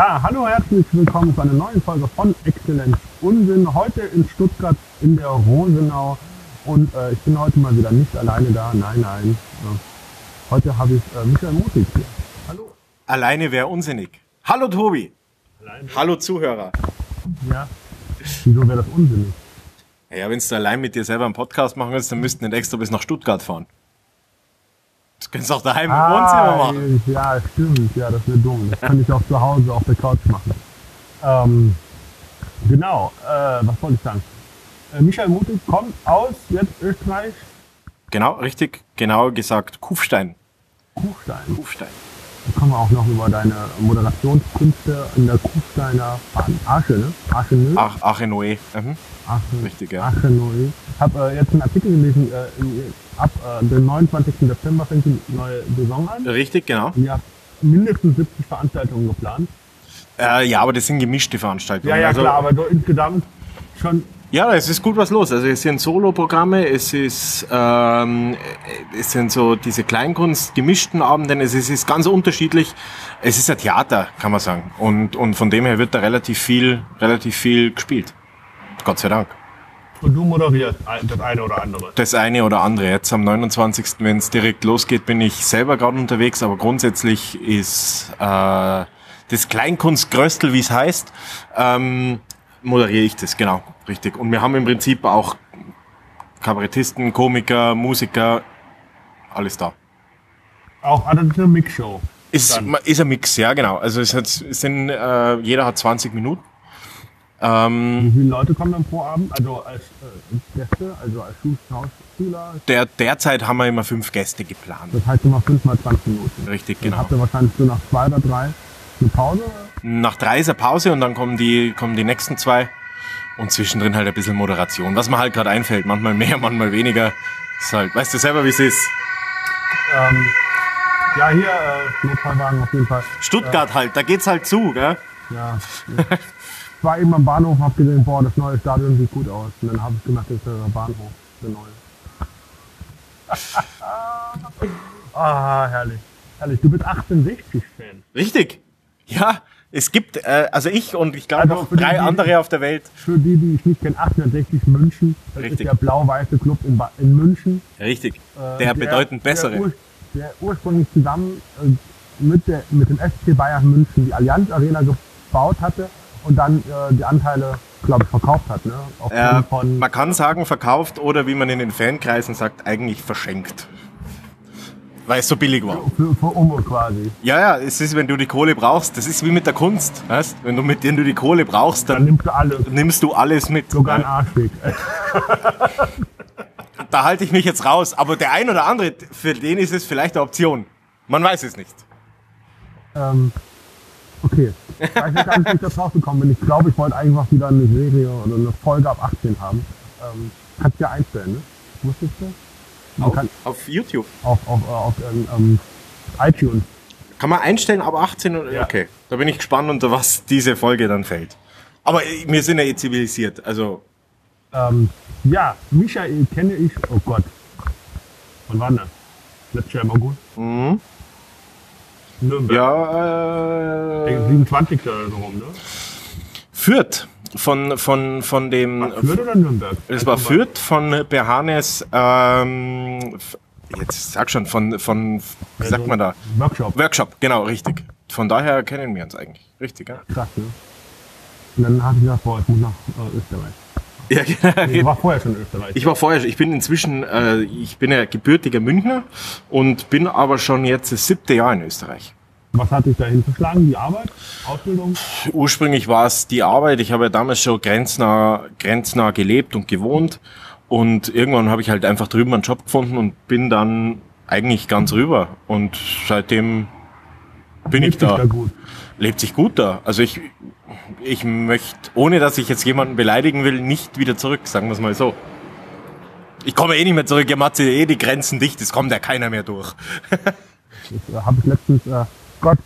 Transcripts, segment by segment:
Ja, hallo, herzlich willkommen zu einer neuen Folge von Exzellenz Unsinn. Heute in Stuttgart in der Rosenau. Und äh, ich bin heute mal wieder nicht alleine da. Nein, nein. Äh, heute habe ich äh, Michael Motig hier. Hallo. Alleine wäre unsinnig. Hallo Tobi. Alleine? Hallo Zuhörer. Ja. Wieso wäre das unsinnig? Ja, wenn du allein mit dir selber einen Podcast machen willst, dann müssten nicht extra bis nach Stuttgart fahren. Du auch daheim im Wohnzimmer machen. ja, stimmt. Ja, das wäre dumm. Das kann ich auch zu Hause auf der Couch machen. Ähm, genau. Äh, was wollte ich sagen? Äh, Michael Mutig kommt aus jetzt Österreich, Genau, richtig, genau gesagt, Kufstein. Kufstein. Kufstein. Da kommen wir auch noch über deine Moderationskünste in der Kufsteiner. Arche, ne? Arche? Ach, Achenoe. Mhm. Arche, richtig, ja. Arche Nö. Ich habe äh, jetzt einen Artikel gelesen, äh, in, ab äh, dem 29. Dezember fängt die neue Saison an. Richtig, genau. Habt mindestens 70 Veranstaltungen geplant. Äh, ja, aber das sind gemischte Veranstaltungen. Ja, ja, Also, klar, aber so insgesamt schon Ja, es ist gut was los. Also es sind Soloprogramme, es ist ähm, es sind so diese Kleinkunst gemischten Abende, es ist, es ist ganz unterschiedlich. Es ist ein Theater, kann man sagen. Und, und von dem her wird da relativ viel, relativ viel gespielt. Gott sei Dank. Und du moderierst das eine oder andere. Das eine oder andere. Jetzt am 29. wenn es direkt losgeht, bin ich selber gerade unterwegs, aber grundsätzlich ist äh, das Kleinkunstgröstel, wie es heißt, ähm, moderiere ich das, genau, richtig. Und wir haben im Prinzip auch Kabarettisten, Komiker, Musiker, alles da. Auch eine Mixshow. Ist, Dann. ist ein Mix, ja genau. Also es, hat, es sind, äh, jeder hat 20 Minuten. Ähm, Wie viele Leute kommen dann pro Abend? Also als äh, Gäste, also als Schauspieler. der, derzeit haben wir immer fünf Gäste geplant. Das heißt immer 5 mal 20 Minuten. Richtig, Dann genau. habt ihr wahrscheinlich so nach zwei oder drei eine Pause. Nach drei ist eine Pause und dann kommen die, kommen die nächsten zwei. Und zwischendrin halt ein bisschen Moderation. Was mir halt gerade einfällt. Manchmal mehr, manchmal weniger. Ist halt, weißt du selber, wie es ist. Ähm, ja, hier äh, Notfallwagen auf jeden Fall. Stuttgart halt, da geht's halt zu, gell? Ja. ich war eben am Bahnhof, hab gesehen, boah, das neue Stadion sieht gut aus. Und dann habe ich gedacht, das ist der Bahnhof, der neue. ah, herrlich. Herrlich. Du bist 1860-Fan. Richtig. Ja, es gibt, äh, also ich und ich glaube Also noch drei die- andere auf der Welt. Für die, die ich nicht kenne, 1860 München. Das Richtig. ist der blau-weiße Club in, ba in München. Richtig. Äh, Der bedeutend bessere. Der, ur der ursprünglich zusammen äh, mit, der, mit dem SC Bayern München die Allianz Arena gebaut hatte und dann äh, die Anteile, glaube ich, verkauft hat. Ne? Äh, man kann sagen verkauft oder wie man in den Fankreisen sagt, eigentlich verschenkt. Weil es so billig war. für, für Umme quasi. Ja, ja, es ist, wenn du die Kohle brauchst, das ist wie mit der Kunst. Weißt? Wenn du mit denen du die Kohle brauchst, Dann dann nimmst du alle, nimmst du alles mit. sogar einen Ja. Arschweg. Da halte ich mich jetzt raus. Aber der ein oder andere, für den ist es vielleicht eine Option. Man weiß es nicht. ähm, okay. Ich weiß nicht, ganz, wie ich da drauf gekommen bin. Ich glaube, ich wollte einfach wieder eine Serie oder eine Folge ab 18 haben. Ähm, kannst du ja einstellen, ne? Wusstest du? Man Auf, kann auf YouTube. auf, auf, äh, auf ähm, ähm, iTunes. Kann man einstellen, aber 18 oder? Ja. Okay. Da bin ich gespannt, unter was diese Folge dann fällt. Aber äh, wir sind ja eh zivilisiert. Also, Ähm, ja, Michael kenne ich, oh Gott. Wann war denn das? Letztes Jahr im August? mhm. Nürnberg. ja, äh, 27. oder so rum, ne? Fürth. Von, von, von dem. Fürth oder Nürnberg? Es war Fürth von Behanes, ähm, jetzt sag schon, von, von, wie sagt man da? Workshop. Workshop, genau, richtig. Von daher kennen wir uns eigentlich. Richtig, ja? Krass, ne? Und dann habe ich gesagt, boah, ich muss nach äh, Österreich. Ja, Ich genau. war vorher schon in Österreich. Ich war vorher, ich bin inzwischen, äh, ich bin ja gebürtiger Münchner und bin aber schon jetzt das siebte Jahr in Österreich. Was hat dich dahin verschlagen? Die Arbeit? Ausbildung? Ursprünglich war es die Arbeit. Ich habe ja damals schon grenznah, grenznah gelebt und gewohnt. Und irgendwann habe ich halt einfach drüben einen Job gefunden und bin dann eigentlich ganz rüber. Und seitdem bin ich Lebt sich da. da gut. Lebt sich gut da. Also ich, ich möchte, ohne dass ich jetzt jemanden beleidigen will, nicht wieder zurück, sagen wir es mal so. Ich komme eh nicht mehr zurück, ihr macht eh die Grenzen dicht, es kommt ja keiner mehr durch. Äh, habe ich letztens, äh, Gott,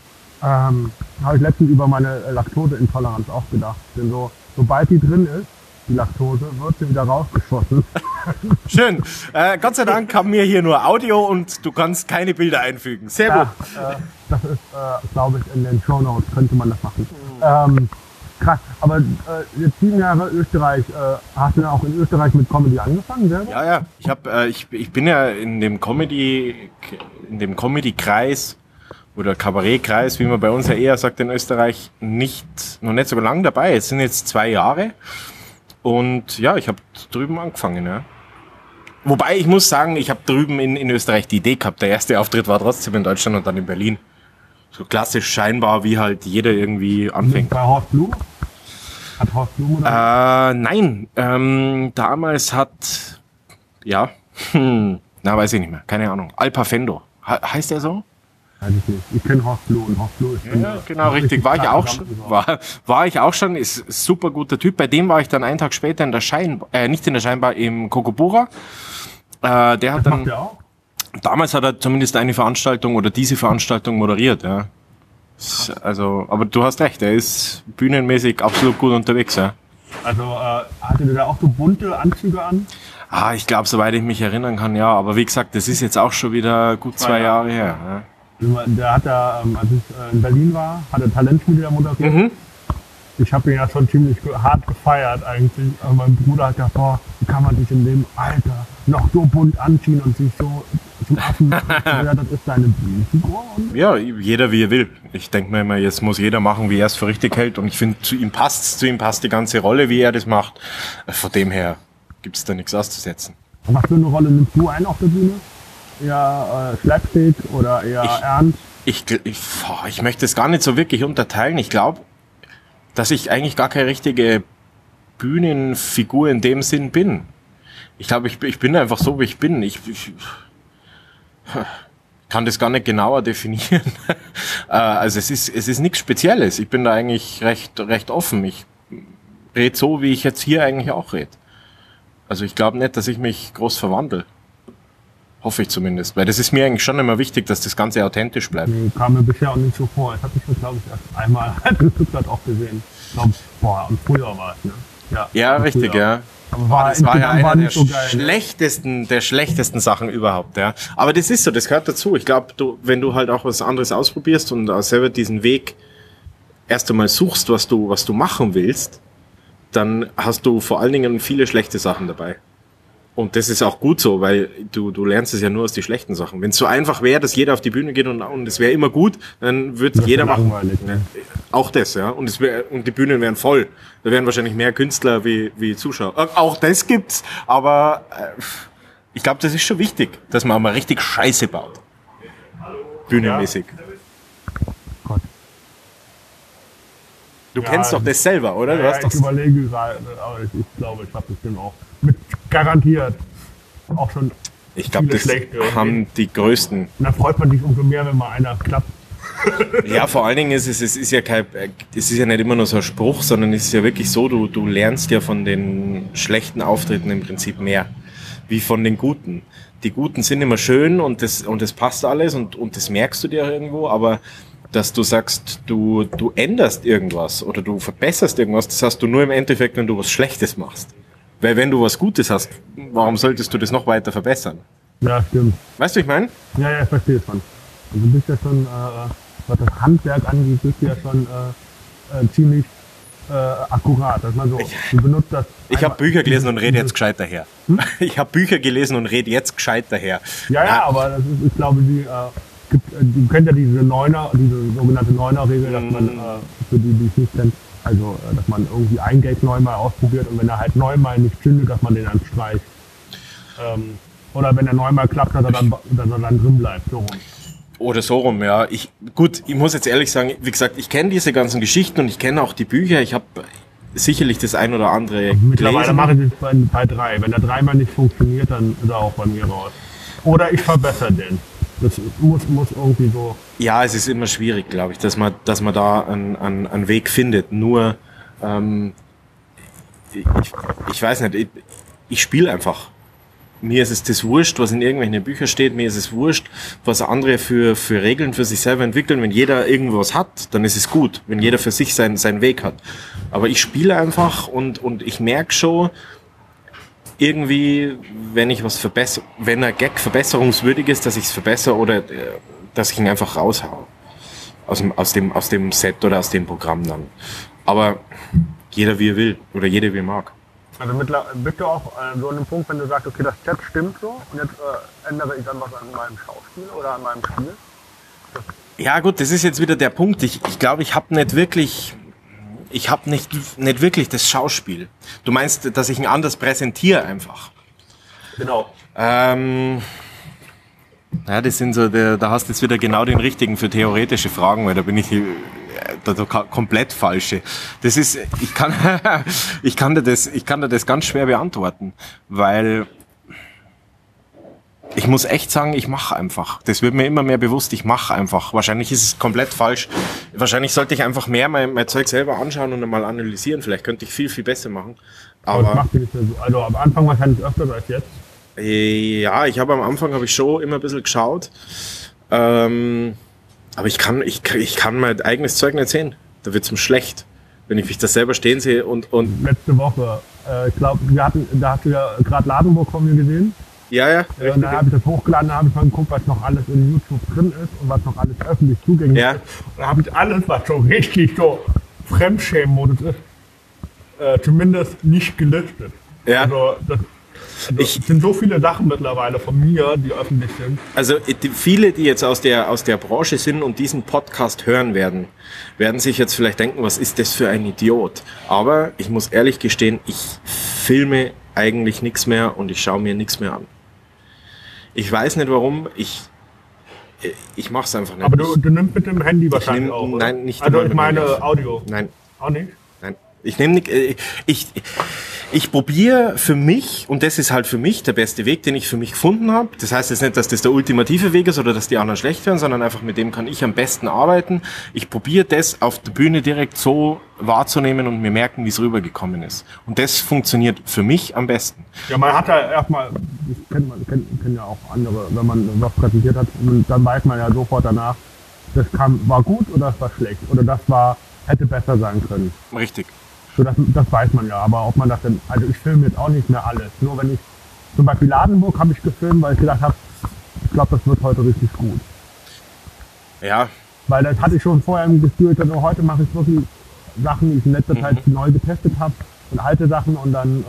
ähm, habe ich letztens über meine Laktoseintoleranz auch gedacht. Denn so, sobald die drin ist, die Laktose, wird sie wieder rausgeschossen. Schön. Äh, Gott sei Dank haben wir hier nur Audio und du kannst keine Bilder einfügen. Sehr Ja, gut. äh, Das ist, äh, glaube ich, in den Show Notes könnte man das machen. Ähm, krass, aber äh, jetzt sieben Jahre Österreich, äh, hast du dann auch in Österreich mit Comedy angefangen selber? Ja, ja. Ich hab, äh, ich, ich bin ja in dem Comedy, in dem Comedy-Kreis oder Kabarett-Kreis, wie man bei uns ja eher sagt in Österreich, nicht, noch nicht so lange dabei. Es sind jetzt zwei Jahre. Und ja, ich habe drüben angefangen, ja. Wobei ich muss sagen, ich habe drüben in, in Österreich die Idee gehabt. Der erste Auftritt war trotzdem in Deutschland und dann in Berlin. So klassisch scheinbar, wie halt jeder irgendwie anfängt. Bei Horst Blum? Hat Horst Blum oder? Äh, nein, ähm, damals hat, ja, hm, na weiß ich nicht mehr, keine Ahnung. Alpa Fendo. He heißt der so? Weiß ich nicht. Ich kenne Horst Blum und Horst Blum ist Ja, genau, richtig. War ich auch schon, war, war ich auch schon, ist super guter Typ. Bei dem war ich dann einen Tag später in der Scheinbar, äh, nicht in der Scheinbar, im Kokobura. Äh, der hat Macht dann, der auch? damals hat er zumindest eine Veranstaltung oder diese Veranstaltung moderiert, ja. Also, aber du hast recht, er ist bühnenmäßig absolut gut unterwegs, ja. Also äh, hatte der da auch so bunte Anzüge an? Ah, ich glaube, soweit ich mich erinnern kann, ja. Aber wie gesagt, das ist jetzt auch schon wieder gut zwei Jahre her. Ja. Der hat da, ähm, als ich äh, in Berlin war, hat er Talentschmiede da moderiert. Mhm. Ich habe ihn ja schon ziemlich hart gefeiert eigentlich. Aber mein Bruder hat davor, wie kann man sich in dem Alter noch so bunt anziehen und sich so zum Affen. ja, das ist deine Bühnenfigur. Und Ja, jeder wie er will. Ich denke mir immer, jetzt muss jeder machen, wie er es für richtig hält. Und ich finde, zu ihm passt's, zu ihm passt die ganze Rolle, wie er das macht. Äh, Von dem her gibt's da nichts auszusetzen. was für eine Rolle nimmst du ein auf der Bühne? Eher äh, Slapstick oder eher Ich- ernst? Ich, ich, boah, ich möchte es gar nicht so wirklich unterteilen. Ich glaube, dass ich eigentlich gar keine richtige Bühnenfigur in dem Sinn bin. Ich glaube, ich, bin- ich bin einfach so, wie ich bin. Ich, ich kann das gar nicht genauer definieren. Äh, also es ist, es ist nichts Spezielles. Ich bin da eigentlich recht, recht offen. Ich rede so, wie ich jetzt hier eigentlich auch rede. Also ich glaube nicht, dass ich mich groß verwandle. Hoffe ich zumindest. Weil das ist mir eigentlich schon immer wichtig, dass das Ganze authentisch bleibt. Nee, kam mir bisher auch nicht so vor. Ich habe mich, glaube ich, erst einmal in Stuttgart auch gesehen. Ich glaube, boah, und früher war es, ne? Ja, Ja, richtig, früher. ja. Aber war, Das war ja einer der so geil. ne? schlechtesten, der schlechtesten Sachen überhaupt, ja. Aber das ist so, das gehört dazu. Ich glaube, du, wenn du halt auch was anderes ausprobierst und auch selber diesen Weg erst einmal suchst, was du, was du machen willst, dann hast du vor allen Dingen viele schlechte Sachen dabei. Und das ist auch gut so, weil du, du lernst es ja nur aus den schlechten Sachen. Wenn es so einfach wäre, dass jeder auf die Bühne geht und, und es wäre immer gut, dann würde Das jeder machen. langweilig, ne? Auch das, ja. Und, es wär, und die Bühnen wären voll. Da wären wahrscheinlich mehr Künstler wie, wie Zuschauer. Äh, Auch das gibt's, aber äh, ich glaube, das ist schon wichtig, dass man mal richtig Scheiße baut. Bühnenmäßig. Gott. Du Ja, kennst doch das selber, oder? Du Ja, hast ich überlege gerade, aber ich, ich glaube, ich habe bestimmt auch mit garantiert auch schon. ich glaube, das schlechte irgendwie. haben die größten. Und da freut man sich umso mehr, wenn mal einer klappt. Ja, vor allen Dingen ist es, es ist ja kein, es ist ja nicht immer nur so ein Spruch, sondern es ist ja wirklich so, du, du lernst ja von den schlechten Auftritten im Prinzip mehr, wie von den guten. Die guten sind immer schön und das, und das passt alles und, und das merkst du dir irgendwo, aber dass du sagst, du, du änderst irgendwas oder du verbesserst irgendwas, das hast du nur im Endeffekt, wenn du was Schlechtes machst. Weil wenn du was Gutes hast, warum solltest du das noch weiter verbessern? Ja, stimmt. Weißt du, ich meine? Ja, ja, ich verstehe es schon. Also du bist ja schon, äh, was das Handwerk angeht, bist du ja schon äh, äh, ziemlich äh, akkurat. Dass man so, du benutzt das. Ich habe Bücher gelesen und rede dieses- jetzt gescheit daher. Ich habe Bücher gelesen und rede jetzt gescheit daher. Ja, ja, aber das ist, ich glaube, die, äh, gibt, äh, die kennt ja diese Neuner, diese sogenannte Neuner-Regel, dass man, Mhm. äh, für die, die es nicht kennt, also, äh, dass man irgendwie ein Gag neunmal ausprobiert und wenn er halt neunmal nicht zündet, dass man den dann streicht. Ähm, oder wenn er neunmal klappt, dass er dann, dass er dann drin bleibt, so rum. Oder so rum, ja. Ich, gut, ich muss jetzt ehrlich sagen, wie gesagt, ich kenne diese ganzen Geschichten und ich kenne auch die Bücher. Ich habe sicherlich das ein oder andere Mittlerweile gelesen. mache ich es bei, bei drei. Wenn er dreimal nicht funktioniert, dann ist er auch bei mir raus. Oder ich verbessere den. Das muss, muss irgendwie so. Ja, es ist immer schwierig, glaube ich, dass man, dass man da einen, einen, einen Weg findet. Nur, ähm, ich, ich weiß nicht, ich, ich spiele einfach. Mir ist es das wurscht, was in irgendwelchen Büchern steht. Mir ist es wurscht, was andere für, für Regeln für sich selber entwickeln. Wenn jeder irgendwas hat, dann ist es gut. Wenn jeder für sich seinen, seinen Weg hat. Aber ich spiele einfach und, und ich merke schon, irgendwie, wenn ich was verbessere, wenn ein Gag verbesserungswürdig ist, dass ich es verbessere oder äh, dass ich ihn einfach raushau. aus dem, aus dem, aus dem Set oder aus dem Programm dann. Aber jeder wie er will oder jeder wie er mag. Also mittler- bist du auch äh, so an dem Punkt, wenn du sagst, okay, das Set stimmt so und jetzt äh, ändere ich dann was an meinem Schauspiel oder an meinem Spiel? Ja gut, das ist jetzt wieder der Punkt. Ich glaube, ich, glaub, ich habe nicht wirklich, ich habe nicht, nicht wirklich das Schauspiel. Du meinst, dass ich ihn anders präsentiere einfach. Genau. Ähm, ja, das sind so, der, da hast du jetzt wieder genau den richtigen für theoretische Fragen, weil da bin ich äh, da, da, komplett falsche. Das ist, ich kann, ich kann dir das, ich kann dir das ganz schwer beantworten, weil ich muss echt sagen, ich mache einfach. Das wird mir immer mehr bewusst, ich mache einfach. Wahrscheinlich ist es komplett falsch. Wahrscheinlich sollte ich einfach mehr mein, mein Zeug selber anschauen und mal analysieren. Vielleicht könnte ich viel, viel besser machen. Aber, Aber. Also am Anfang wahrscheinlich öfter als jetzt. äh, ja, ich habe am Anfang habe ich schon immer ein bisschen geschaut. Ähm, aber ich kann, ich, ich kann mein eigenes Zeug nicht sehen. Da wird's mir schlecht, wenn ich mich das selber stehen sehe und, und Letzte Woche, äh, ich glaube, wir hatten, da hast du ja gerade Ladenburg von mir gesehen. Ja, ja, Äh, und dann habe ich das hochgeladen, habe ich mal geguckt, was noch alles in YouTube drin ist und was noch alles öffentlich zugänglich Ja. ist. Und da habe ich alles, was so richtig so Fremdschämen-Modus ist, äh, zumindest nicht gelistet. Ja. Also, das, also Ich- es sind so viele Sachen mittlerweile von mir, die öffentlich sind. Also viele, die jetzt aus der, aus der Branche sind und diesen Podcast hören werden, werden sich jetzt vielleicht denken, was ist das für ein Idiot? Aber ich muss ehrlich gestehen, ich filme eigentlich nichts mehr und ich schaue mir nichts mehr an. Ich weiß nicht warum, ich, ich mache es einfach nicht. Aber du, du nimmst mit dem Handy wahrscheinlich nehm- auch, nein, nicht Also ich meine. Audio. Nein, Auch nicht? Ich nehme äh, ich, ich probiere für mich, und das ist halt für mich der beste Weg, den ich für mich gefunden habe. Das heißt jetzt nicht, dass das der ultimative Weg ist oder dass die anderen schlecht werden, sondern einfach mit dem kann ich am besten arbeiten. Ich probiere das auf der Bühne direkt so wahrzunehmen und mir merken, wie es rübergekommen ist. Und das funktioniert für mich am besten. Ja, man hat ja erstmal, das kennt man, kennt, kennen ja auch andere, wenn man was präsentiert hat, dann weiß man ja sofort danach, das kam, war gut oder das war schlecht oder das war, hätte besser sein können. Richtig. So, das, das weiß man ja, aber ob man das denn, also ich filme jetzt auch nicht mehr alles. Nur wenn ich, zum Beispiel Ladenburg habe ich gefilmt, weil ich gedacht habe, ich glaube, das wird heute richtig gut. Ja, Weil das hatte ich schon vorher im Gefühl, also heute mache ich wirklich Sachen, die ich in letzter Zeit neu getestet habe und alte Sachen und dann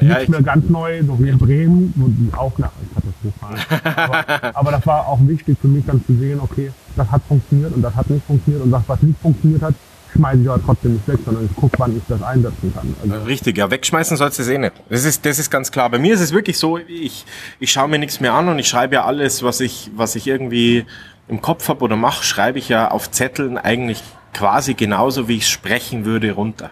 äh, Ja, nicht ich- mehr ganz neu, so wie in Bremen, wo die auch nach katastrophal. aber, aber das war auch wichtig für mich dann zu sehen, okay, das hat funktioniert und das hat nicht funktioniert und das, was nicht funktioniert hat, schmeiße ich aber trotzdem nicht weg, sondern ich gucke, wann ich das einsetzen kann. Also, Richtig, ja, wegschmeißen sollst du es eh nicht. Das ist, das ist ganz klar. Bei mir ist es wirklich so, ich, ich schaue mir nichts mehr an und ich schreibe ja alles, was ich, was ich irgendwie im Kopf habe oder mache, schreibe ich ja auf Zetteln eigentlich quasi genauso, wie ich sprechen würde, runter.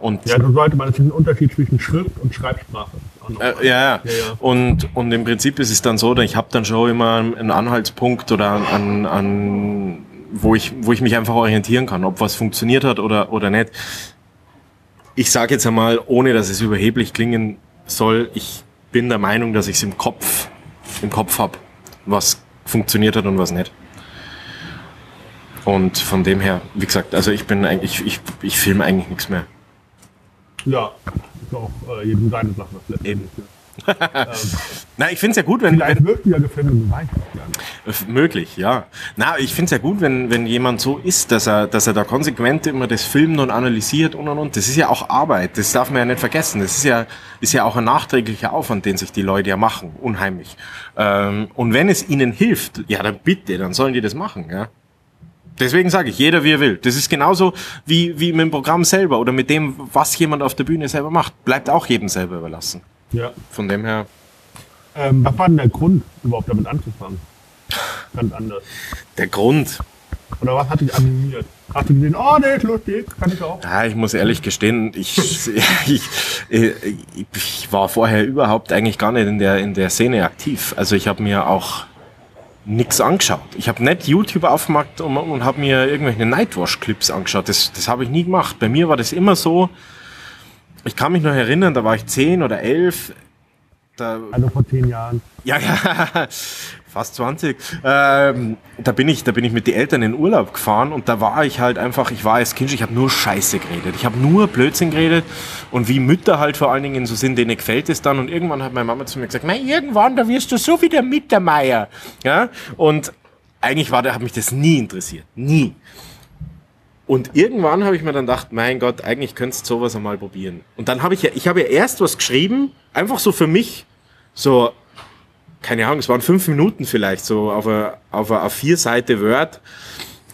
Und ja, so sollte man, das ist ein Unterschied zwischen Schrift und Schreibsprache. Äh, ja, ja. Ja. Und, und im Prinzip ist es dann so, ich habe dann schon immer einen Anhaltspunkt oder an, an wo ich, wo ich mich einfach orientieren kann, ob was funktioniert hat oder, oder nicht. Ich sage jetzt einmal, ohne dass es überheblich klingen soll, ich bin der Meinung, dass ich es im Kopf, im Kopf habe, was funktioniert hat und was nicht. Und von dem her, wie gesagt, also ich bin eigentlich, ich, ich filme eigentlich nichts mehr. Ja, ist auch äh, jedem seine Sache. Eben. Na, ich finde es ja gut, wenn, wenn Vielleicht wirkt ja gefilmt es ja nicht. F- Möglich, ja. Na, ich find's ja gut, wenn, wenn jemand so ist, dass er, dass er da konsequent immer das filmt und analysiert und und und. Das ist ja auch Arbeit, das darf man ja nicht vergessen. Das ist ja, ist ja auch ein nachträglicher Aufwand, den sich die Leute ja machen, unheimlich. Ähm, und wenn es ihnen hilft, ja, dann bitte, dann sollen die das machen, ja. Deswegen sage ich, jeder wie er will. Das ist genauso wie, wie mit dem Programm selber oder mit dem, was jemand auf der Bühne selber macht. Bleibt auch jedem selber überlassen. Ja. Von dem her. Ähm, was war denn der Grund, überhaupt damit anzufangen? Ganz anders. Der Grund, Oder was hat dich animiert? Hast du gesehen, oh, der ist lustig, kann ich auch. Ja, ich muss ehrlich gestehen, ich, ich, äh, ich war vorher überhaupt eigentlich gar nicht in der, in der Szene aktiv. Also ich habe mir auch nix angeschaut. Ich habe nicht YouTube aufgemacht und, und habe mir irgendwelche Nightwash-Clips angeschaut. Das, das habe ich nie gemacht. Bei mir war das immer so, ich kann mich noch erinnern, da war ich zehn oder elf. Da, Also vor zehn Jahren. ja, ja, fast 20. Ähm, da bin ich, da bin ich mit den Eltern in Urlaub gefahren und da war ich halt einfach, ich war als Kind, ich habe nur Scheiße geredet. Ich habe nur Blödsinn geredet und wie Mütter halt vor allen Dingen so sind, denen gefällt es dann und irgendwann hat meine Mama zu mir gesagt, "Mei, irgendwann, da wirst du so wie der Mittermeier. Ja, und eigentlich war, hat mich das nie interessiert. Nie. Und irgendwann habe ich mir dann gedacht, mein Gott, eigentlich könntest du sowas einmal probieren. Und dann habe ich ja, ich habe ja erst was geschrieben, einfach so für mich, so, keine Ahnung, es waren fünf Minuten vielleicht, so auf einer auf a, vier Seite Word.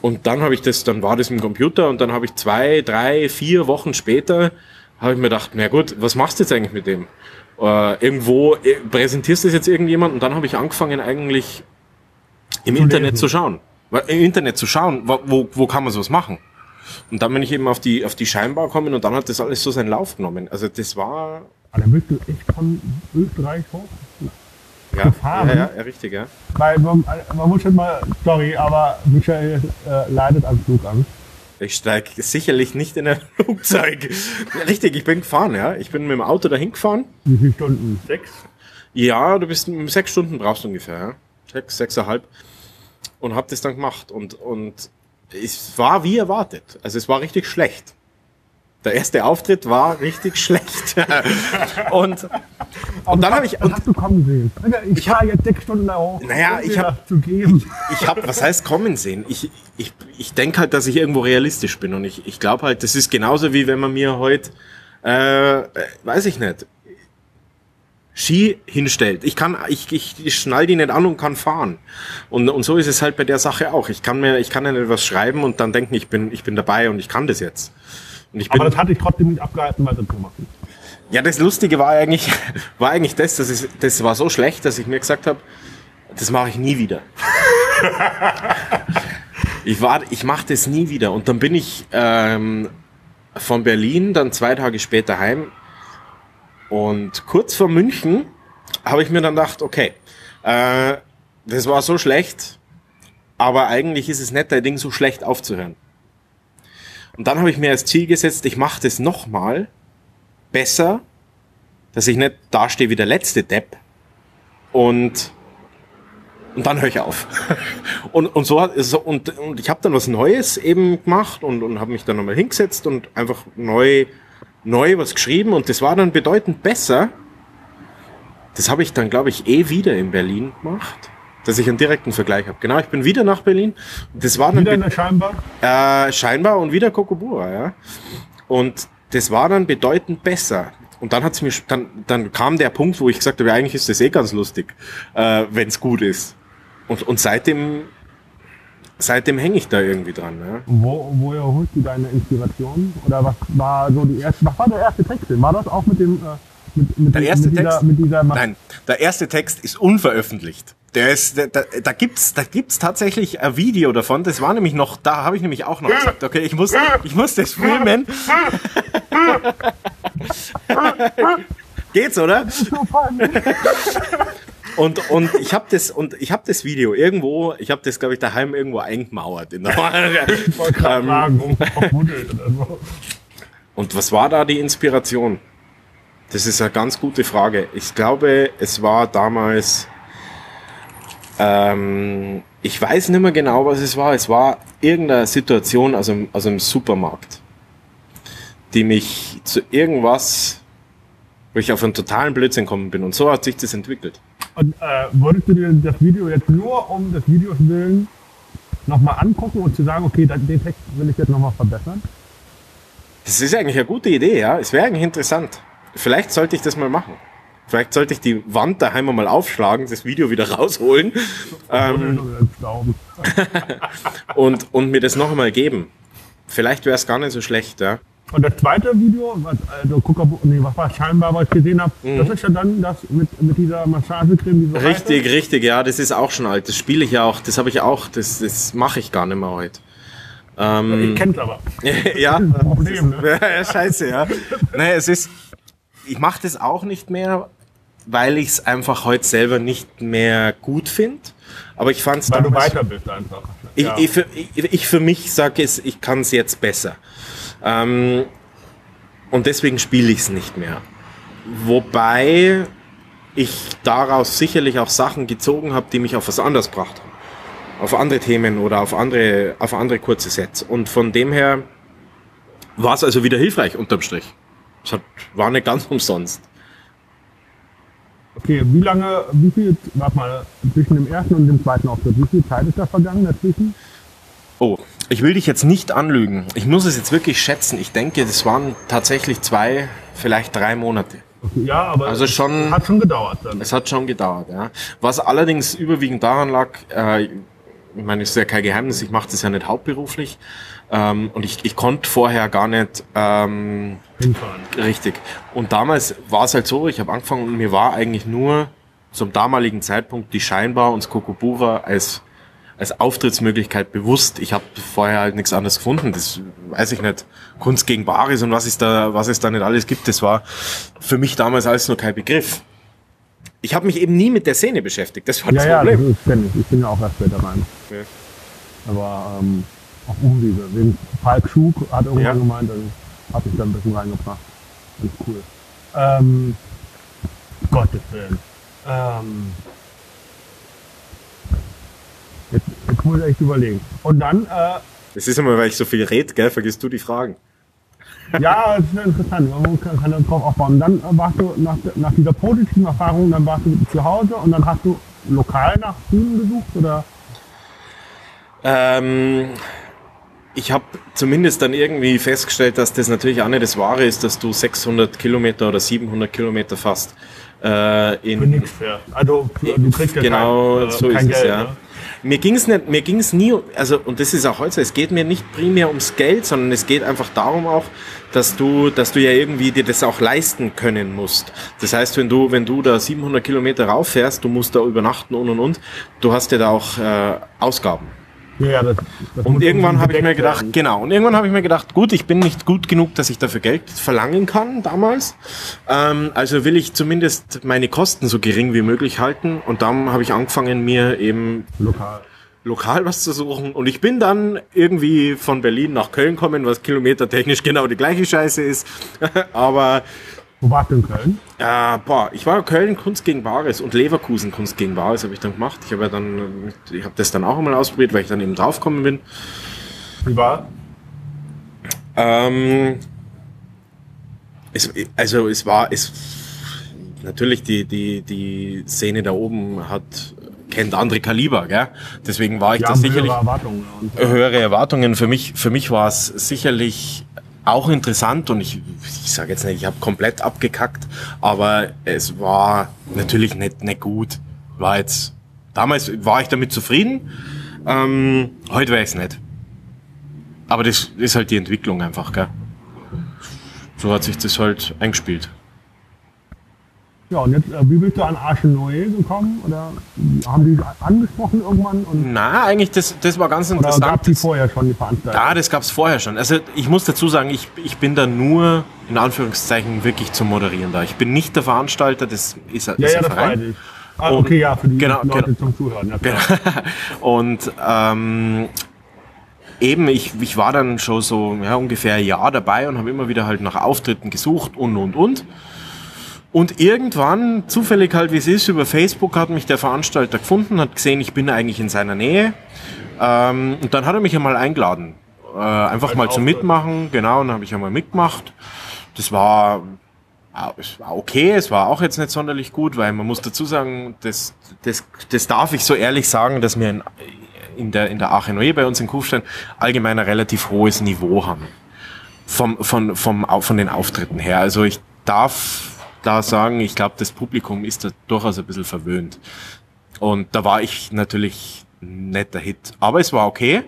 Und dann habe ich das, dann war das im Computer und dann habe ich zwei, drei, vier Wochen später, habe ich mir gedacht, na gut, was machst du jetzt eigentlich mit dem? Äh, irgendwo äh, präsentierst du das jetzt irgendjemand und dann habe ich angefangen eigentlich im zu Internet lesen. zu schauen. Im Internet zu schauen, wo, wo kann man sowas machen? Und dann bin ich eben auf die, auf die Scheinbar gekommen und dann hat das alles so seinen Lauf genommen. Also das war. Dann bist du echt von Österreich hoch ja, gefahren. Ja, ja, ja, richtig, ja. Weil man, man muss schon mal, sorry, aber Michael äh, leidet an Flugangst. Ich steige sicherlich nicht in ein Flugzeug. Richtig, ich bin gefahren, ja. Ich bin mit dem Auto dahin gefahren. Wie viele Stunden? Sechs? Ja, du bist sechs Stunden brauchst du ungefähr, ja. Sechs, sechseinhalb. Und hab das dann gemacht. Und, und es war wie erwartet. Also es war richtig schlecht. Der erste Auftritt war richtig schlecht. und, und dann habe ich. Und, hast du kommen sehen? Ich, ich habe jetzt sechs Stunden da hoch. Naja, ich habe. Ich, ich habe, was heißt kommen sehen? Ich, ich, ich denke halt, dass ich irgendwo realistisch bin. Und ich, ich glaube halt, das ist genauso wie wenn man mir heute, äh, weiß ich nicht, Ski hinstellt. Ich kann, ich, ich, ich schnall die nicht an und kann fahren. Und, und so ist es halt bei der Sache auch. Ich kann mir, ich kann ja nicht was schreiben und dann denken, ich bin, ich bin dabei und ich kann das jetzt. Und ich bin, Aber das hatte ich trotzdem nicht abgehalten, weiter zu machen. Ja, das Lustige war eigentlich, war eigentlich das, dass ich, das war so schlecht, dass ich mir gesagt habe, das mache ich nie wieder. ich war, ich mache das nie wieder. Und dann bin ich ähm, von Berlin dann zwei Tage später heim und kurz vor München habe ich mir dann gedacht, okay, äh, das war so schlecht, aber eigentlich ist es nicht, dein Ding so schlecht aufzuhören. Und dann habe ich mir als Ziel gesetzt, ich mache das nochmal besser, dass ich nicht dastehe wie der letzte Depp und und dann höre ich auf. und, und so hat so, und, und ich habe dann was Neues eben gemacht und, und habe mich dann nochmal hingesetzt und einfach neu neu was geschrieben und das war dann bedeutend besser. Das habe ich dann, glaube ich, eh wieder in Berlin gemacht, dass ich einen direkten Vergleich habe. Genau, ich bin wieder nach Berlin. Das war dann wieder in der Scheinbar? Äh, scheinbar und wieder Kokobura, ja. Und das war dann bedeutend besser. Und dann hat's mir, dann, dann kam der Punkt, wo ich gesagt habe, eigentlich ist das eh ganz lustig, äh, wenn es gut ist. Und, und seitdem seitdem hänge ich da irgendwie dran. Ja. Wo, woher holst du deine Inspiration? Oder was war so die erste, was war der erste Text? War das auch mit dem, äh, mit, mit, der erste mit dieser, Text? Mit dieser Nein, der erste Text ist unveröffentlicht. Der ist, da, da, da gibt's, da gibt's tatsächlich ein Video davon. Das war nämlich noch, da habe ich nämlich auch noch gesagt, okay, ich muss, ich muss das filmen. Geht's, oder? Und, und ich habe das und ich habe das Video irgendwo, ich habe das glaube ich daheim irgendwo eingemauert in der ähm, Und was war da die Inspiration? Das ist eine ganz gute Frage. Ich glaube, es war damals ähm, ich weiß nicht mehr genau, was es war. Es war irgendeine Situation aus einem, aus einem Supermarkt, die mich zu irgendwas, wo ich auf einen totalen Blödsinn gekommen bin. Und so hat sich das entwickelt. Und äh, würdest du dir das Video jetzt nur um des Videos willen nochmal angucken und zu sagen, okay, den Text will ich jetzt nochmal verbessern? Das ist eigentlich eine gute Idee, ja. Es wäre eigentlich interessant. Vielleicht sollte ich das mal machen. Vielleicht sollte ich die Wand daheim mal aufschlagen, das Video wieder rausholen ähm, und, und mir das noch einmal geben. Vielleicht wäre es gar nicht so schlecht, ja. Und das zweite Video, was, also nee, was war scheinbar, was ich gesehen habe, mhm. das ist ja dann das mit, mit dieser Massagecreme. Diese richtig, Reife. richtig, ja, das ist auch schon alt. Das spiele ich ja auch, das habe ich auch, das, das mache ich gar nicht mehr heute. Ähm, ich kenn's aber. ja, Problem, ne? ja, scheiße, ja. Naja, es ist, ich mache das auch nicht mehr, weil ich es einfach heute selber nicht mehr gut finde. Aber ich fand es Weil du weiter bist einfach. Ich, ja. ich, für, ich, ich für mich sage es, ich kann es jetzt besser. Ähm, und deswegen spiele ich es nicht mehr. Wobei ich daraus sicherlich auch Sachen gezogen habe, die mich auf was anderes gebracht haben. Auf andere Themen oder auf andere, auf andere kurze Sets. Und von dem her war es also wieder hilfreich unterm Strich. Es hat, war nicht ganz umsonst. Okay, wie lange, wie viel, warte mal, zwischen dem ersten und dem zweiten Auftritt, wie viel Zeit ist da vergangen dazwischen? Oh, ich will dich jetzt nicht anlügen. Ich muss es jetzt wirklich schätzen. Ich denke, das waren tatsächlich zwei, vielleicht drei Monate. Ja, aber Also schon- es hat schon gedauert dann. Es hat schon gedauert, ja. Was allerdings überwiegend daran lag, äh, ich meine, es ist ja kein Geheimnis, ich mache das ja nicht hauptberuflich ähm, und ich, ich konnte vorher gar nicht ähm, Hinfahren. richtig. Und damals war es halt so, ich habe angefangen und mir war eigentlich nur zum damaligen Zeitpunkt die Scheinbar und Kokobura als als Auftrittsmöglichkeit bewusst. Ich habe vorher halt nichts anderes gefunden. Das weiß ich nicht. Kunst gegen Bares und was es da, was es da nicht alles gibt, das war für mich damals alles nur kein Begriff. Ich habe mich eben nie mit der Szene beschäftigt. Das war Ja, das ja, das Problem. ist ständig. Ich bin ja auch erst später rein. Ja. Aber ähm, auf Umwege. Den Falk Schug hat irgendwann Ja. gemeint, dann habe ich da ein bisschen reingebracht. Ganz cool. Ähm, Gottes Willen. Ähm, jetzt, jetzt muss ich echt überlegen. Und dann, äh, Das ist immer, weil ich so viel red, gell, vergisst du die Fragen. ja, das ist ja interessant. Man kann, kann darauf aufbauen. Dann äh, warst du nach, nach dieser positiven Erfahrung, dann warst du zu Hause und dann hast du lokal nach Bühnen gesucht oder? Ähm, ich habe zumindest dann irgendwie festgestellt, dass das natürlich auch nicht das Wahre ist, dass du 600 Kilometer oder 700 Kilometer fast äh, in, Für nichts fährst. Also du kriegst ja genau, kein, äh, so kein ist es Geld, ja. Ne? Mir ging's nicht, mir ging's nie, also und das ist auch heute es geht mir nicht primär ums Geld, sondern es geht einfach darum auch, dass du, dass du ja irgendwie dir das auch leisten können musst. Das heißt, wenn du, wenn du da 700 Kilometer rauffährst, du musst da übernachten und und und, du hast ja da auch äh, Ausgaben. Ja, das, das Und irgendwann habe ich mir gedacht, werden. genau, und irgendwann habe ich mir gedacht, gut, ich bin nicht gut genug, dass ich dafür Geld verlangen kann damals. Ähm, also will ich zumindest meine Kosten so gering wie möglich halten. Und dann habe ich angefangen, mir eben lokal. lokal was zu suchen. Und ich bin dann irgendwie von Berlin nach Köln gekommen, was kilometertechnisch genau die gleiche Scheiße ist. Aber Wo warst du in Köln? äh, boah, ich war Köln Kunst gegen Bares und Leverkusen Kunst gegen Bares habe ich dann gemacht. Ich habe ja dann, ich habe das dann auch einmal ausprobiert, weil ich dann eben draufgekommen bin. Wie war? Ähm, es, also es war es natürlich die die die Szene da oben hat kennt andere Kaliber, gell? Deswegen war ich Die da sicherlich höhere Erwartungen. Höhere Erwartungen. Für mich für mich war es sicherlich auch interessant und ich ich sage jetzt nicht, ich habe komplett abgekackt, aber es war natürlich nicht nicht gut. War jetzt damals war ich damit zufrieden. Ähm, heute wäre ich es nicht. Aber das ist halt die Entwicklung einfach, gell? So hat sich das halt eingespielt. Ja, und jetzt, äh, wie bist du an Arche Noé gekommen? Oder haben die angesprochen irgendwann? Und, Na, eigentlich, das, das war ganz oder interessant. gab die vorher schon die Veranstaltung? Ja, das gab's vorher schon. Also ich muss dazu sagen, ich, ich bin da nur in Anführungszeichen wirklich zum Moderieren da. Ich bin nicht der Veranstalter, das ist, ja, ist ja, ein das Verein. weiß ich. Ah, okay, ja, für die genau, Leute genau. zum Zuhören. Klar. Und ähm, eben, ich, ich war dann schon so ja, ungefähr ein Jahr dabei und habe immer wieder halt nach Auftritten gesucht und und und. Und irgendwann, zufällig halt wie es ist, über Facebook hat mich der Veranstalter gefunden, hat gesehen, ich bin eigentlich in seiner Nähe. Ähm, und dann hat er mich einmal eingeladen. Äh, einfach mal zum. Mitmachen, genau, und dann habe ich einmal mitgemacht. Das war, ja, es war okay, es war auch jetzt nicht sonderlich gut, weil man muss dazu sagen, das, das, das darf ich so ehrlich sagen, dass wir in, in der, in der Achenoe bei uns in Kufstein allgemein ein relativ hohes Niveau haben. Vom, von, vom, von den Auftritten her. Also ich darf da sagen, ich glaube, das Publikum ist da durchaus ein bisschen verwöhnt. Und da war ich natürlich netter Hit. Aber es war okay.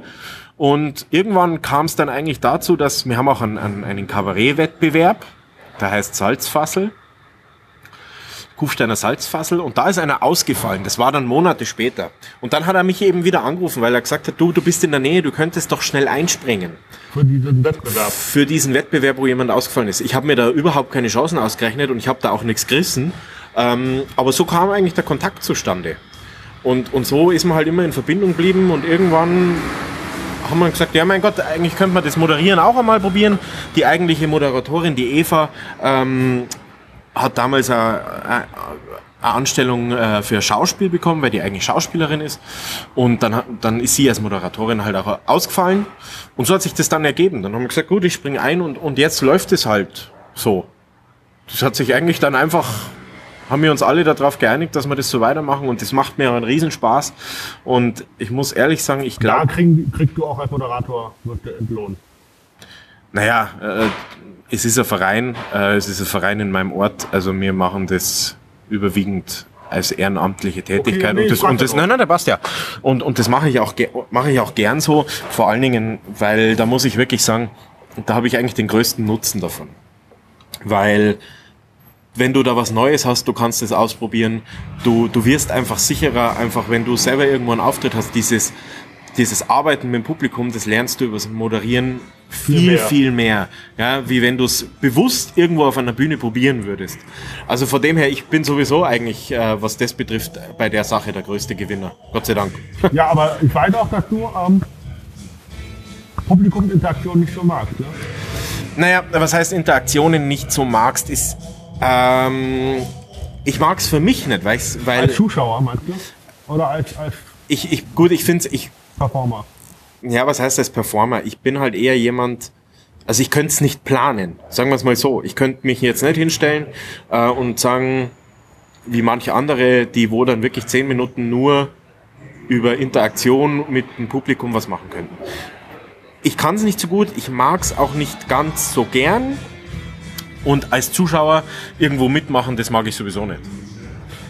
Und irgendwann kam es dann eigentlich dazu, dass wir haben auch einen, einen, einen Kabarett-Wettbewerb, der heißt Salzfassel. Kufsteiner Salzfassel und da ist einer ausgefallen. Das war dann Monate später. Und dann hat er mich eben wieder angerufen, weil er gesagt hat, du, du bist in der Nähe, du könntest doch schnell einspringen Für diesen Wettbewerb. für diesen Wettbewerb, wo jemand ausgefallen ist. Ich habe mir da überhaupt keine Chancen ausgerechnet und ich habe da auch nichts gerissen. Ähm, aber so kam eigentlich der Kontakt zustande. Und, und so ist man halt immer in Verbindung geblieben und irgendwann haben wir gesagt, ja mein Gott, eigentlich könnte man das Moderieren auch einmal probieren. Die eigentliche Moderatorin, die Eva, ähm, hat damals eine, eine Anstellung äh, für Schauspiel bekommen, weil die eigentlich Schauspielerin ist. Und dann, dann ist sie als Moderatorin halt auch ausgefallen. Und so hat sich das dann ergeben. Dann haben wir gesagt, gut, ich springe ein und, und jetzt läuft es halt so. Das hat sich eigentlich dann einfach, haben wir uns alle darauf geeinigt, dass wir das so weitermachen und das macht mir einen Riesenspaß. Und ich muss ehrlich sagen, ich Da glaube, kriegen, kriegst du auch als Moderator wirst du entlohnt. naja, äh, es ist ein Verein, äh, es ist ein Verein in meinem Ort, also wir machen das überwiegend als ehrenamtliche Tätigkeit. nee, und das, und das nein nein der passt ja. Und und das mache ich auch mache ich auch gern so. Vor allen Dingen weil da muss ich wirklich sagen da habe ich eigentlich den größten Nutzen davon. Weil wenn du da was Neues hast, du kannst es ausprobieren. Du, du wirst einfach sicherer, einfach wenn du selber irgendwo einen Auftritt hast, dieses, dieses Arbeiten mit dem Publikum, das lernst du übers Moderieren viel, mehr. viel mehr. Ja, wie wenn du es bewusst irgendwo auf einer Bühne probieren würdest. Also von dem her, ich bin sowieso eigentlich, äh, was das betrifft, bei der Sache der größte Gewinner. Gott sei Dank. Ja, aber ich weiß auch, dass du ähm, Publikumsinteraktion nicht so magst. Ne? Naja, was heißt Interaktionen nicht so magst, ist, ähm, ich mag's für mich nicht, weil, Als Zuschauer, meinst du? Oder als, als ich, ich, gut, ich finde ich, Performer? Ja, was heißt als Performer? Ich bin halt eher jemand, also ich könnte es nicht planen, sagen wir es mal so. Ich könnte mich jetzt nicht hinstellen äh, und sagen, wie manche andere, die wo dann wirklich zehn Minuten nur über Interaktion mit dem Publikum was machen könnten. Ich kann es nicht so gut, ich mag es auch nicht ganz so gern. Und als Zuschauer irgendwo mitmachen, das mag ich sowieso nicht.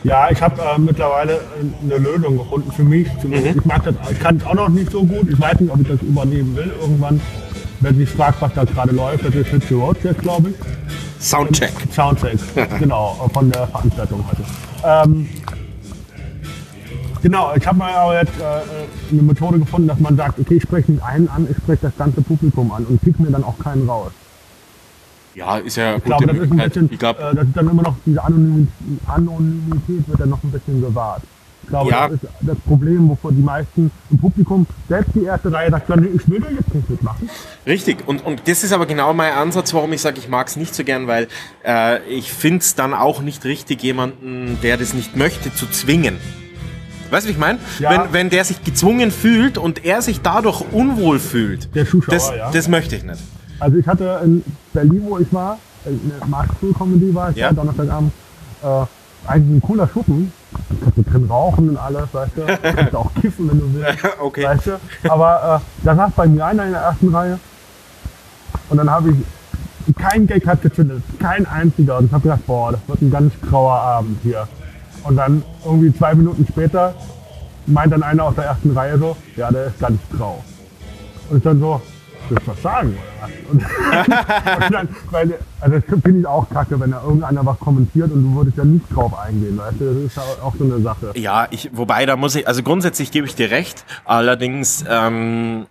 Ja, ich habe äh, mittlerweile äh, eine Lösung gefunden für mich. Zumindest. Ich, mag das, ich kann es auch noch nicht so gut. Ich weiß nicht, ob ich das übernehmen will irgendwann. Wenn sich fragt, was da gerade läuft, das ist Hit the Road jetzt, glaube ich. Soundcheck. Soundcheck, genau, von der Veranstaltung hatte. Ähm, genau, ich habe mal aber jetzt äh, eine Methode gefunden, dass man sagt, okay, ich spreche nicht einen an, ich spreche das ganze Publikum an und pick mir dann auch keinen raus. Ja, ist ja Ich glaube, das ist ein bisschen, Ich glaube, äh, das ist dann immer noch, diese Anonymität, wird dann noch ein bisschen gewahrt. Ich glaube, Ja. das ist das Problem, wovor die meisten im Publikum, selbst die erste Reihe sagt, ich will da jetzt nicht mitmachen. Richtig, und, und das ist aber genau mein Ansatz, warum ich sage, ich mag es nicht so gern, weil äh, ich finde es dann auch nicht richtig, jemanden, der das nicht möchte, zu zwingen. Weißt du, wie ich meine? Ja. Wenn, wenn der sich gezwungen fühlt und er sich dadurch unwohl fühlt, Der Zuschauer, das, ja. das möchte ich nicht. Also ich hatte in Berlin, wo ich war, eine Marktschul-Comedy war ich Ja. da, Donnerstagabend, äh, eigentlich ein cooler Schuppen. Du kannst du drin rauchen und alles, weißt du. Du kannst auch kiffen, wenn du willst. Okay. Weißt du? Aber äh, da saß bei mir einer in der ersten Reihe und dann habe ich kein Gag hat gezündet, kein einziger. Und ich habe gedacht, boah, das wird ein ganz grauer Abend hier. Und dann irgendwie zwei Minuten später meint dann einer aus der ersten Reihe so, ja, der ist ganz grau. Und ich dann so, willst du was sagen oder was? Und, und dann, weil, also das finde ich auch kacke, wenn da irgendeiner was kommentiert und du würdest ja nicht drauf eingehen, weißt du, das ist ja auch so eine Sache. Ja, ich, wobei da muss ich, also grundsätzlich gebe ich dir recht, allerdings, ähm,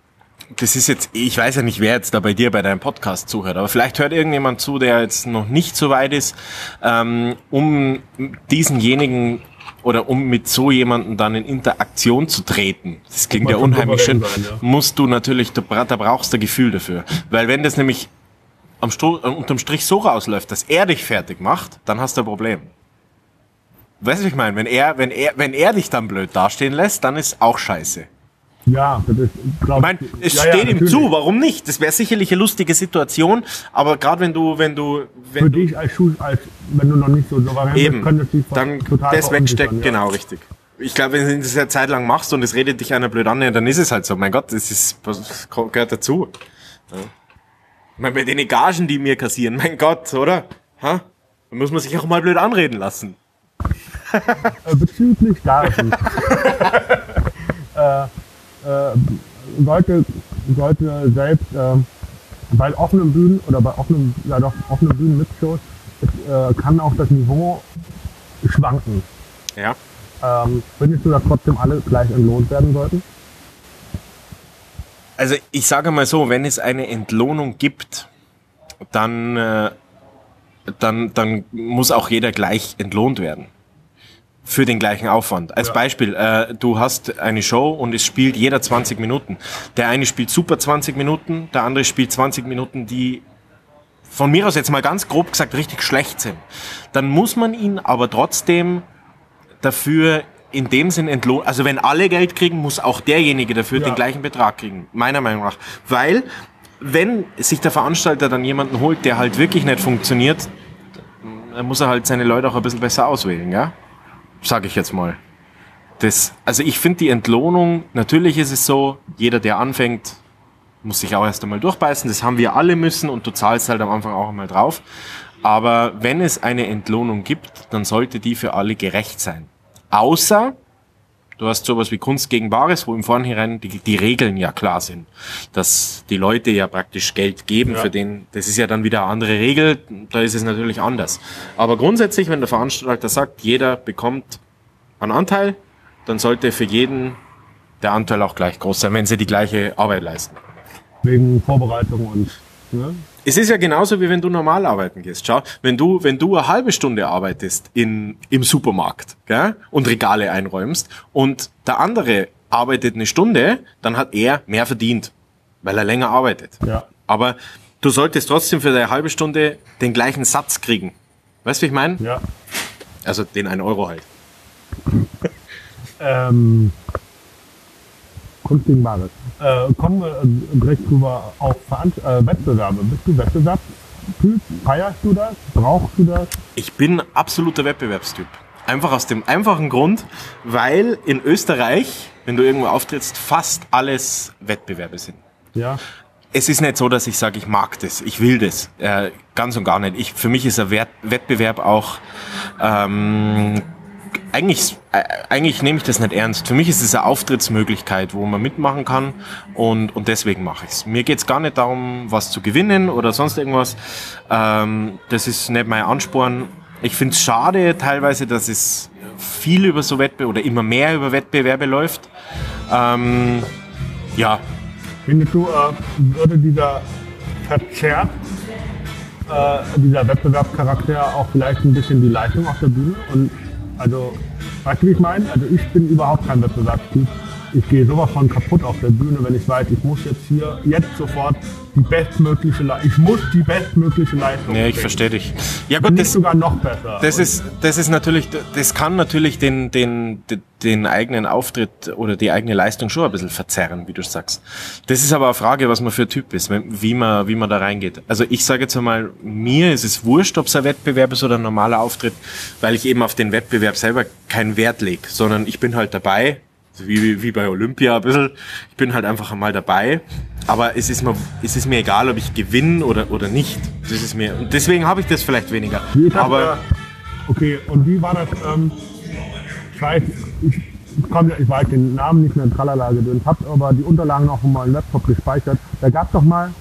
das ist jetzt, ich weiß ja nicht, wer jetzt da bei dir bei deinem Podcast zuhört, aber vielleicht hört irgendjemand zu, der jetzt noch nicht so weit ist, ähm, um diesenjenigen oder um mit so jemanden dann in Interaktion zu treten. Das klingt ja unheimlich schön. sein, ja. Musst du natürlich, da, da brauchst du ein Gefühl dafür. Weil wenn das nämlich am Stro- äh, unterm Strich so rausläuft, dass er dich fertig macht, dann hast du ein Problem. Weißt du, was ich meine? Wenn er, wenn er, wenn er dich dann blöd dastehen lässt, dann ist auch scheiße. Ja, das ist, Ich glaube meine, es steht ihm zu, warum nicht? Das wäre sicherlich eine lustige Situation, aber gerade wenn du, wenn du, wenn Für du dich als Schuh, als wenn du noch nicht so souverän eben, bist, dann das wegsteckt, ja. genau, richtig. Ich glaube, wenn du das eine Zeit lang machst und es redet dich einer blöd an, ja, dann ist es halt so. Mein Gott, das ist, das gehört dazu. Ja. Ich meine, bei den Gagen, die mir kassieren, mein Gott, oder? Ha? Da muss man sich auch mal blöd anreden lassen. Äh, bezüglich Gagen. äh, äh, sollte, sollte selbst äh, bei offenen Bühnen oder bei offenen, ja doch, offenen Bühnen mit Shows, äh, kann auch das Niveau schwanken. Ja. Ähm, findest du, dass trotzdem alle gleich entlohnt werden sollten? Also ich sage mal so, wenn es eine Entlohnung gibt, dann, äh, dann, dann muss auch jeder gleich entlohnt werden. Für den gleichen Aufwand. Als Ja. Beispiel, äh, du hast eine Show und es spielt jeder 20 Minuten. Der eine spielt super 20 Minuten, der andere spielt 20 Minuten, die von mir aus jetzt mal ganz grob gesagt richtig schlecht sind. Dann muss man ihn aber trotzdem dafür in dem Sinn entlohnen. Also wenn alle Geld kriegen, muss auch derjenige dafür Ja. den gleichen Betrag kriegen. Meiner Meinung nach. Weil, wenn sich der Veranstalter dann jemanden holt, der halt wirklich nicht funktioniert, dann muss er halt seine Leute auch ein bisschen besser auswählen, ja? Sag ich jetzt mal. Das, also ich finde die Entlohnung, natürlich ist es so, jeder, der anfängt, muss sich auch erst einmal durchbeißen. Das haben wir alle müssen und du zahlst halt am Anfang auch einmal drauf. Aber wenn es eine Entlohnung gibt, dann sollte die für alle gerecht sein. Außer du hast sowas wie Kunst gegen Bares, wo im Vornherein die, die Regeln ja klar sind. Dass die Leute ja praktisch Geld geben Ja. für den, das ist ja dann wieder eine andere Regel, da ist es natürlich anders. Aber grundsätzlich, wenn der Veranstalter sagt, jeder bekommt einen Anteil, dann sollte für jeden der Anteil auch gleich groß sein, wenn sie die gleiche Arbeit leisten. Wegen Vorbereitung und, ne? Es ist ja genauso wie wenn du normal arbeiten gehst. Schau, wenn du, wenn du eine halbe Stunde arbeitest in, im Supermarkt gell, und Regale einräumst und der andere arbeitet eine Stunde, dann hat er mehr verdient, weil er länger arbeitet. Ja. Aber du solltest trotzdem für deine halbe Stunde den gleichen Satz kriegen. Weißt du, wie ich meine? Ja. Also den einen Euro halt. Ähm, Kunst gegen Bares. Äh, kommen wir äh, direkt drüber auf Veran äh, Wettbewerbe. Bist du Wettbewerbstyp? Feierst du das? Brauchst du das? Ich bin absoluter Wettbewerbstyp. Einfach aus dem einfachen Grund, weil in Österreich, wenn du irgendwo auftrittst, fast alles Wettbewerbe sind. Ja. Es ist nicht so, dass ich sage, ich mag das, ich will das. Äh, ganz und gar nicht. Ich, für mich ist ein Wettbewerb auch ähm, eigentlich, äh, eigentlich nehme ich das nicht ernst. Für mich ist es eine Auftrittsmöglichkeit, wo man mitmachen kann und, und deswegen mache ich es. Mir geht es gar nicht darum, was zu gewinnen oder sonst irgendwas. Ähm, das ist nicht mein Ansporn. Ich finde es schade teilweise, dass es viel über so Wettbewerbe oder immer mehr über Wettbewerbe läuft. Ähm, ja, Findest du, äh, würde dieser verzerrt, äh, dieser Wettbewerbscharakter auch vielleicht ein bisschen die Leistung auf der Bühne? Und also, weißt du, wie ich meine? Also ich bin überhaupt kein Wettbewerbstyp. Ich gehe sowas von kaputt auf der Bühne, wenn ich weiß, ich muss jetzt hier, jetzt sofort die bestmögliche Leistung, ich muss die bestmögliche Leistung ja, ich verstehe dich. Ja gut, das, sogar noch besser. Das Und ist, das ist natürlich, das kann natürlich den, den, den- eigenen Auftritt oder die eigene Leistung schon ein bisschen verzerren, wie du sagst. Das ist aber eine Frage, was man für ein Typ ist, wie man, wie man da reingeht. Also ich sage jetzt einmal, mir ist es wurscht, ob es ein Wettbewerb ist oder ein normaler Auftritt, weil ich eben auf den Wettbewerb selber keinen Wert lege, sondern ich bin halt dabei, so wie, wie- wie bei Olympia ein bisschen. Ich bin halt einfach einmal dabei. Aber es ist mir, es ist mir egal, ob ich gewinne oder, oder nicht. Das ist mir, und deswegen habe ich das vielleicht weniger. Aber, okay, und wie war das? Ähm, ich weiß, ich, ich, komm, ich weiß den Namen nicht mehr, tralala gedöns, hab aber die Unterlagen auch auf meinem Laptop gespeichert. Da gab es doch mal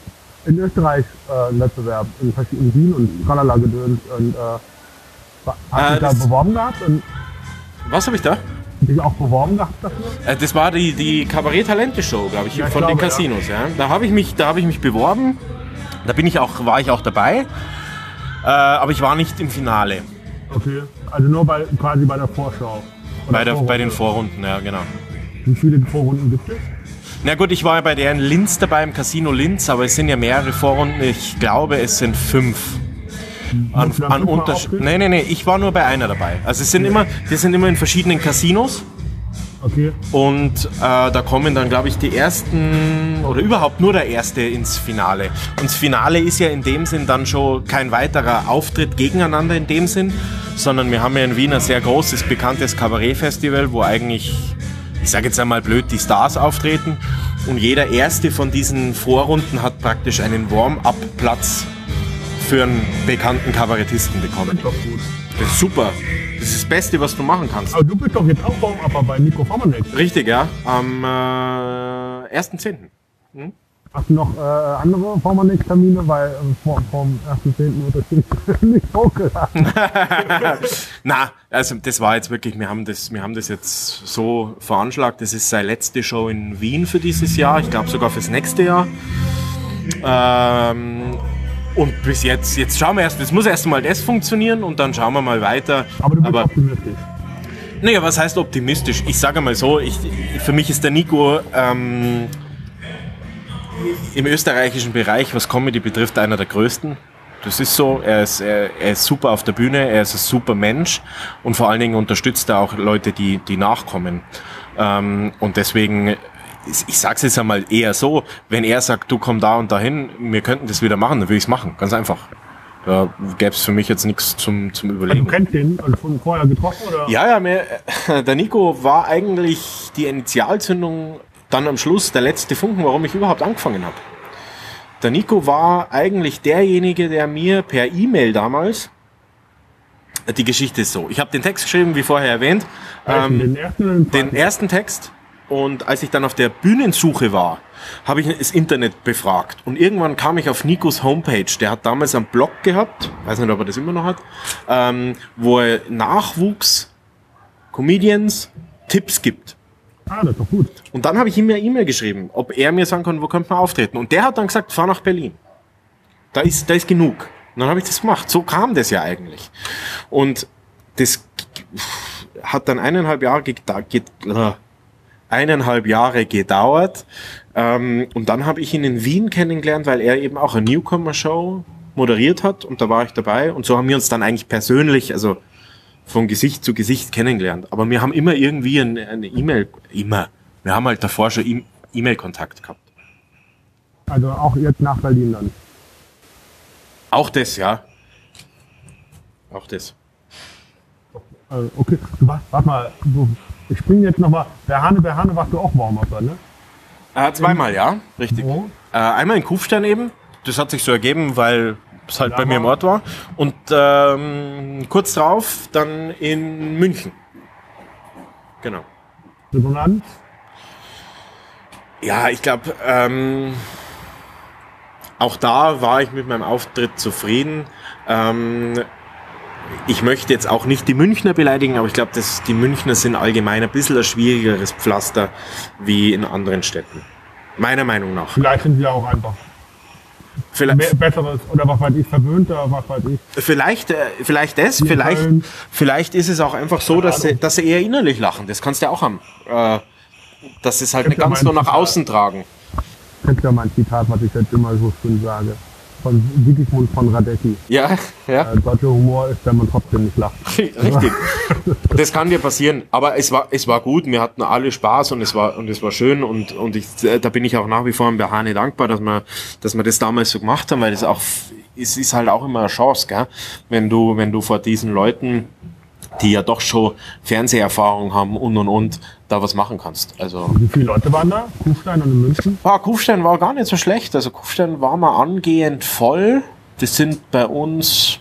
in Österreich äh, einen Wettbewerb, in, in Wien und tralala gedöns. Und äh, hast Äh, du da beworben gehabt und was habe ich da? Dich auch beworben gehabt dafür? Äh, Das war die, die Kabarett-Talente-Show, glaube ich, Ja, von den glaube, ja. Casinos. Ja. Da habe ich mich, da habe ich mich beworben. Da bin ich auch, war ich auch dabei. Äh, aber ich war nicht im Finale. Okay, also nur bei, quasi bei der Vorschau. Bei, der, bei den Vorrunde. Vorrunden, ja, genau. Wie viele Vorrunden gibt es? Na gut, ich war ja bei der in Linz dabei, im Casino Linz, aber es sind ja mehrere Vorrunden. Ich glaube, es sind fünf. An, dann an fünfmal Unterschied. Nee, nee, nee, ich war nur bei einer dabei. Also es sind immer, die sind immer in verschiedenen Casinos. Okay, Und äh, da kommen dann, glaube ich, die ersten oder überhaupt nur der erste ins Finale. Und das Finale ist ja in dem Sinn dann schon kein weiterer Auftritt gegeneinander in dem Sinn, sondern wir haben ja in Wien ein sehr großes, bekanntes Kabarettfestival, wo eigentlich, ich sage jetzt einmal blöd, die Stars auftreten. Und jeder erste von diesen Vorrunden hat praktisch einen Warm-up-Platz für einen bekannten Kabarettisten bekommen. ist doch gut. Das ist super. Das ist das Beste, was du machen kannst. Aber du bist doch jetzt auch Warm-Upper bei Nico Formanek. Richtig, ja. Am äh, 1.10. Hast du noch äh, andere Formanek-Termine? Weil äh, vor, vom 1.10. wird das nicht, nicht hochgeladen. Na, also das war jetzt wirklich, wir haben das, wir haben das jetzt so veranschlagt. Das ist seine letzte Show in Wien für dieses Jahr. Ich glaube sogar fürs nächste Jahr. Ähm, und bis jetzt, jetzt schauen wir erst, es muss erst mal das funktionieren und dann schauen wir mal weiter. Aber du bist Aber optimistisch. Naja, was heißt optimistisch? Ich sage mal so, ich, für mich ist der Nico ähm, im österreichischen Bereich, was Comedy betrifft, einer der größten. Das ist so, er ist, er, er ist super auf der Bühne, er ist ein super Mensch und vor allen Dingen unterstützt er auch Leute, die, die nachkommen. Ähm, und deswegen, ich ich sag's jetzt einmal eher so, wenn er sagt, du komm da und dahin, wir könnten das wieder machen, dann will ich's machen, ganz einfach. da gäbe es für mich jetzt nichts zum, zum Also, Überlegen. du kennst den also schon vorher getroffen oder? Ja, ja, mir, äh, der Nico war eigentlich die Initialzündung dann am Schluss der letzte Funken, warum ich überhaupt angefangen habe. Der Nico war eigentlich derjenige, der mir per E-Mail damals, äh, die Geschichte ist so, ich habe den Text geschrieben, wie vorher erwähnt, ähm, den ersten den ersten Text und als ich dann auf der Bühnensuche war, habe ich das Internet befragt und irgendwann kam ich auf Nikos Homepage. Der hat damals einen Blog gehabt, weiß nicht, ob er das immer noch hat, ähm, wo er Nachwuchs, Comedians Tipps gibt. Ah, das ist doch gut. Und dann habe ich ihm eine E-Mail geschrieben, ob er mir sagen kann, wo könnte man auftreten. Und der hat dann gesagt, fahr nach Berlin. Da ist, da ist genug. Und dann habe ich das gemacht. So kam das ja eigentlich. Und das hat dann eineinhalb Jahre, geda- get- äh, eineinhalb Jahre gedauert. Ähm, und dann habe ich ihn in Wien kennengelernt, weil er eben auch eine Newcomer-Show moderiert hat. Und da war ich dabei. Und so haben wir uns dann eigentlich persönlich, also von Gesicht zu Gesicht kennengelernt. Aber wir haben immer irgendwie eine eine E-Mail, immer. Wir haben halt davor schon E-Mail-Kontakt gehabt. Also auch jetzt nach Berlin dann. Auch das, ja. Auch das. Äh, okay, du warst, warte mal, du, ich springe jetzt nochmal. Bei Hane, bei Hane warst du auch Warm-Upper, ne? Äh, zweimal, ja, richtig. Wo? Äh, einmal in Kufstein eben. Das hat sich so ergeben, weil es halt Ja, bei mir im war- Ort war. Und ähm, kurz drauf dann in München. Genau. Resonanz? Ja, ich glaube, ähm, auch da war ich mit meinem Auftritt zufrieden. Ähm, ich möchte jetzt auch nicht die Münchner beleidigen, aber ich glaube, dass die Münchner sind allgemein ein bisschen ein schwierigeres Pflaster wie in anderen Städten. Meiner Meinung nach. Vielleicht sind sie auch einfach Vielleicht, besseres oder was weiß ich, verwöhnter, was weiß ich. Vielleicht, äh, vielleicht das, vielleicht, vielleicht ist es auch einfach so, dass sie, dass sie eher innerlich lachen. Das kannst du ja auch haben. Äh, dass sie es halt nicht ganz nur nach außen tragen. Kennst ja mein Zitat, was ich jetzt immer so schön sage. Von Sigismund von Radecki. Ja, ja. Äh, deutscher Humor ist, wenn man trotzdem nicht lacht. Richtig. Das kann dir passieren. Aber es war, es war gut. Wir hatten alle Spaß und es war, und es war schön. Und, und ich, äh, da bin ich auch nach wie vor bei Hane dankbar, dass wir, dass wir das damals so gemacht haben, weil das auch, es ist halt auch immer eine Chance, gell? Wenn du, wenn du vor diesen Leuten, die ja doch schon Fernseherfahrung haben und und und, da was machen kannst. Also, Wie viele Leute waren da? Kufstein und in München? Ah, Kufstein war gar nicht so schlecht. Also Kufstein war mal angehend voll. Das sind bei uns,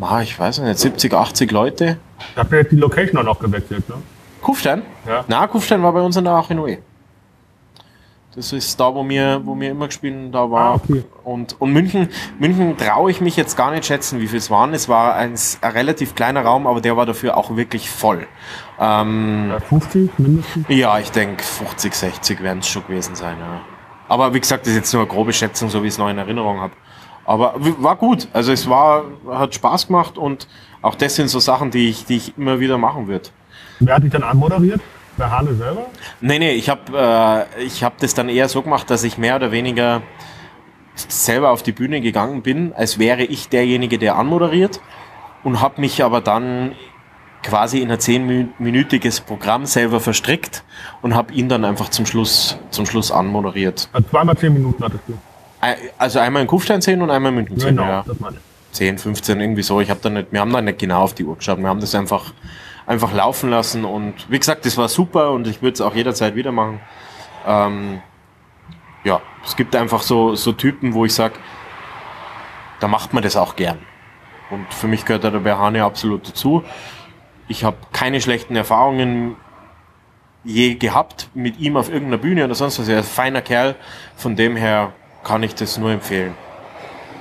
ah, ich weiß nicht, 70, 80 Leute. Da habt ihr jetzt die Location auch noch gewechselt, ne? Kufstein? Ja. Na, Kufstein war bei uns in der Achinoe. Das ist da, wo wir, wo wir immer gespielt da war. Ah, okay. Und, und München, München traue ich mich jetzt gar nicht schätzen, wie viel es waren. Es war ein, ein relativ kleiner Raum, aber der war dafür auch wirklich voll. Ähm, Ja, 50 mindestens. ja, ich denke 50, 60 werden es schon gewesen sein. Ja. Aber wie gesagt, das ist jetzt nur eine grobe Schätzung, so wie ich es noch in Erinnerung habe. Aber war gut. Also es war, hat Spaß gemacht und auch das sind so Sachen, die ich, die ich immer wieder machen würde. Wer hat dich dann anmoderiert? Der Hane selber? Nee, nee, ich habe äh, ich hab das dann eher so gemacht, dass ich mehr oder weniger selber auf die Bühne gegangen bin, als wäre ich derjenige, der anmoderiert und habe mich aber dann quasi in ein zehnminütiges Programm selber verstrickt und habe ihn dann einfach zum Schluss, zum Schluss anmoderiert. Also zweimal 10 Minuten hattest du. Also einmal in Kufstein 10 und einmal in München 10. Genau, Ja. das meine ich. 10, 15, irgendwie so. Ich hab da nicht, wir haben da nicht genau auf die Uhr geschaut. Wir haben das einfach, einfach laufen lassen und wie gesagt, das war super und ich würde es auch jederzeit wieder machen. Ähm, ja, es gibt einfach so, so Typen, wo ich sag, da macht man das auch gern. Und für mich gehört da der Berhane absolut dazu. Ich habe keine schlechten Erfahrungen je gehabt mit ihm auf irgendeiner Bühne oder sonst was. Er ist ein feiner Kerl. Von dem her kann ich das nur empfehlen.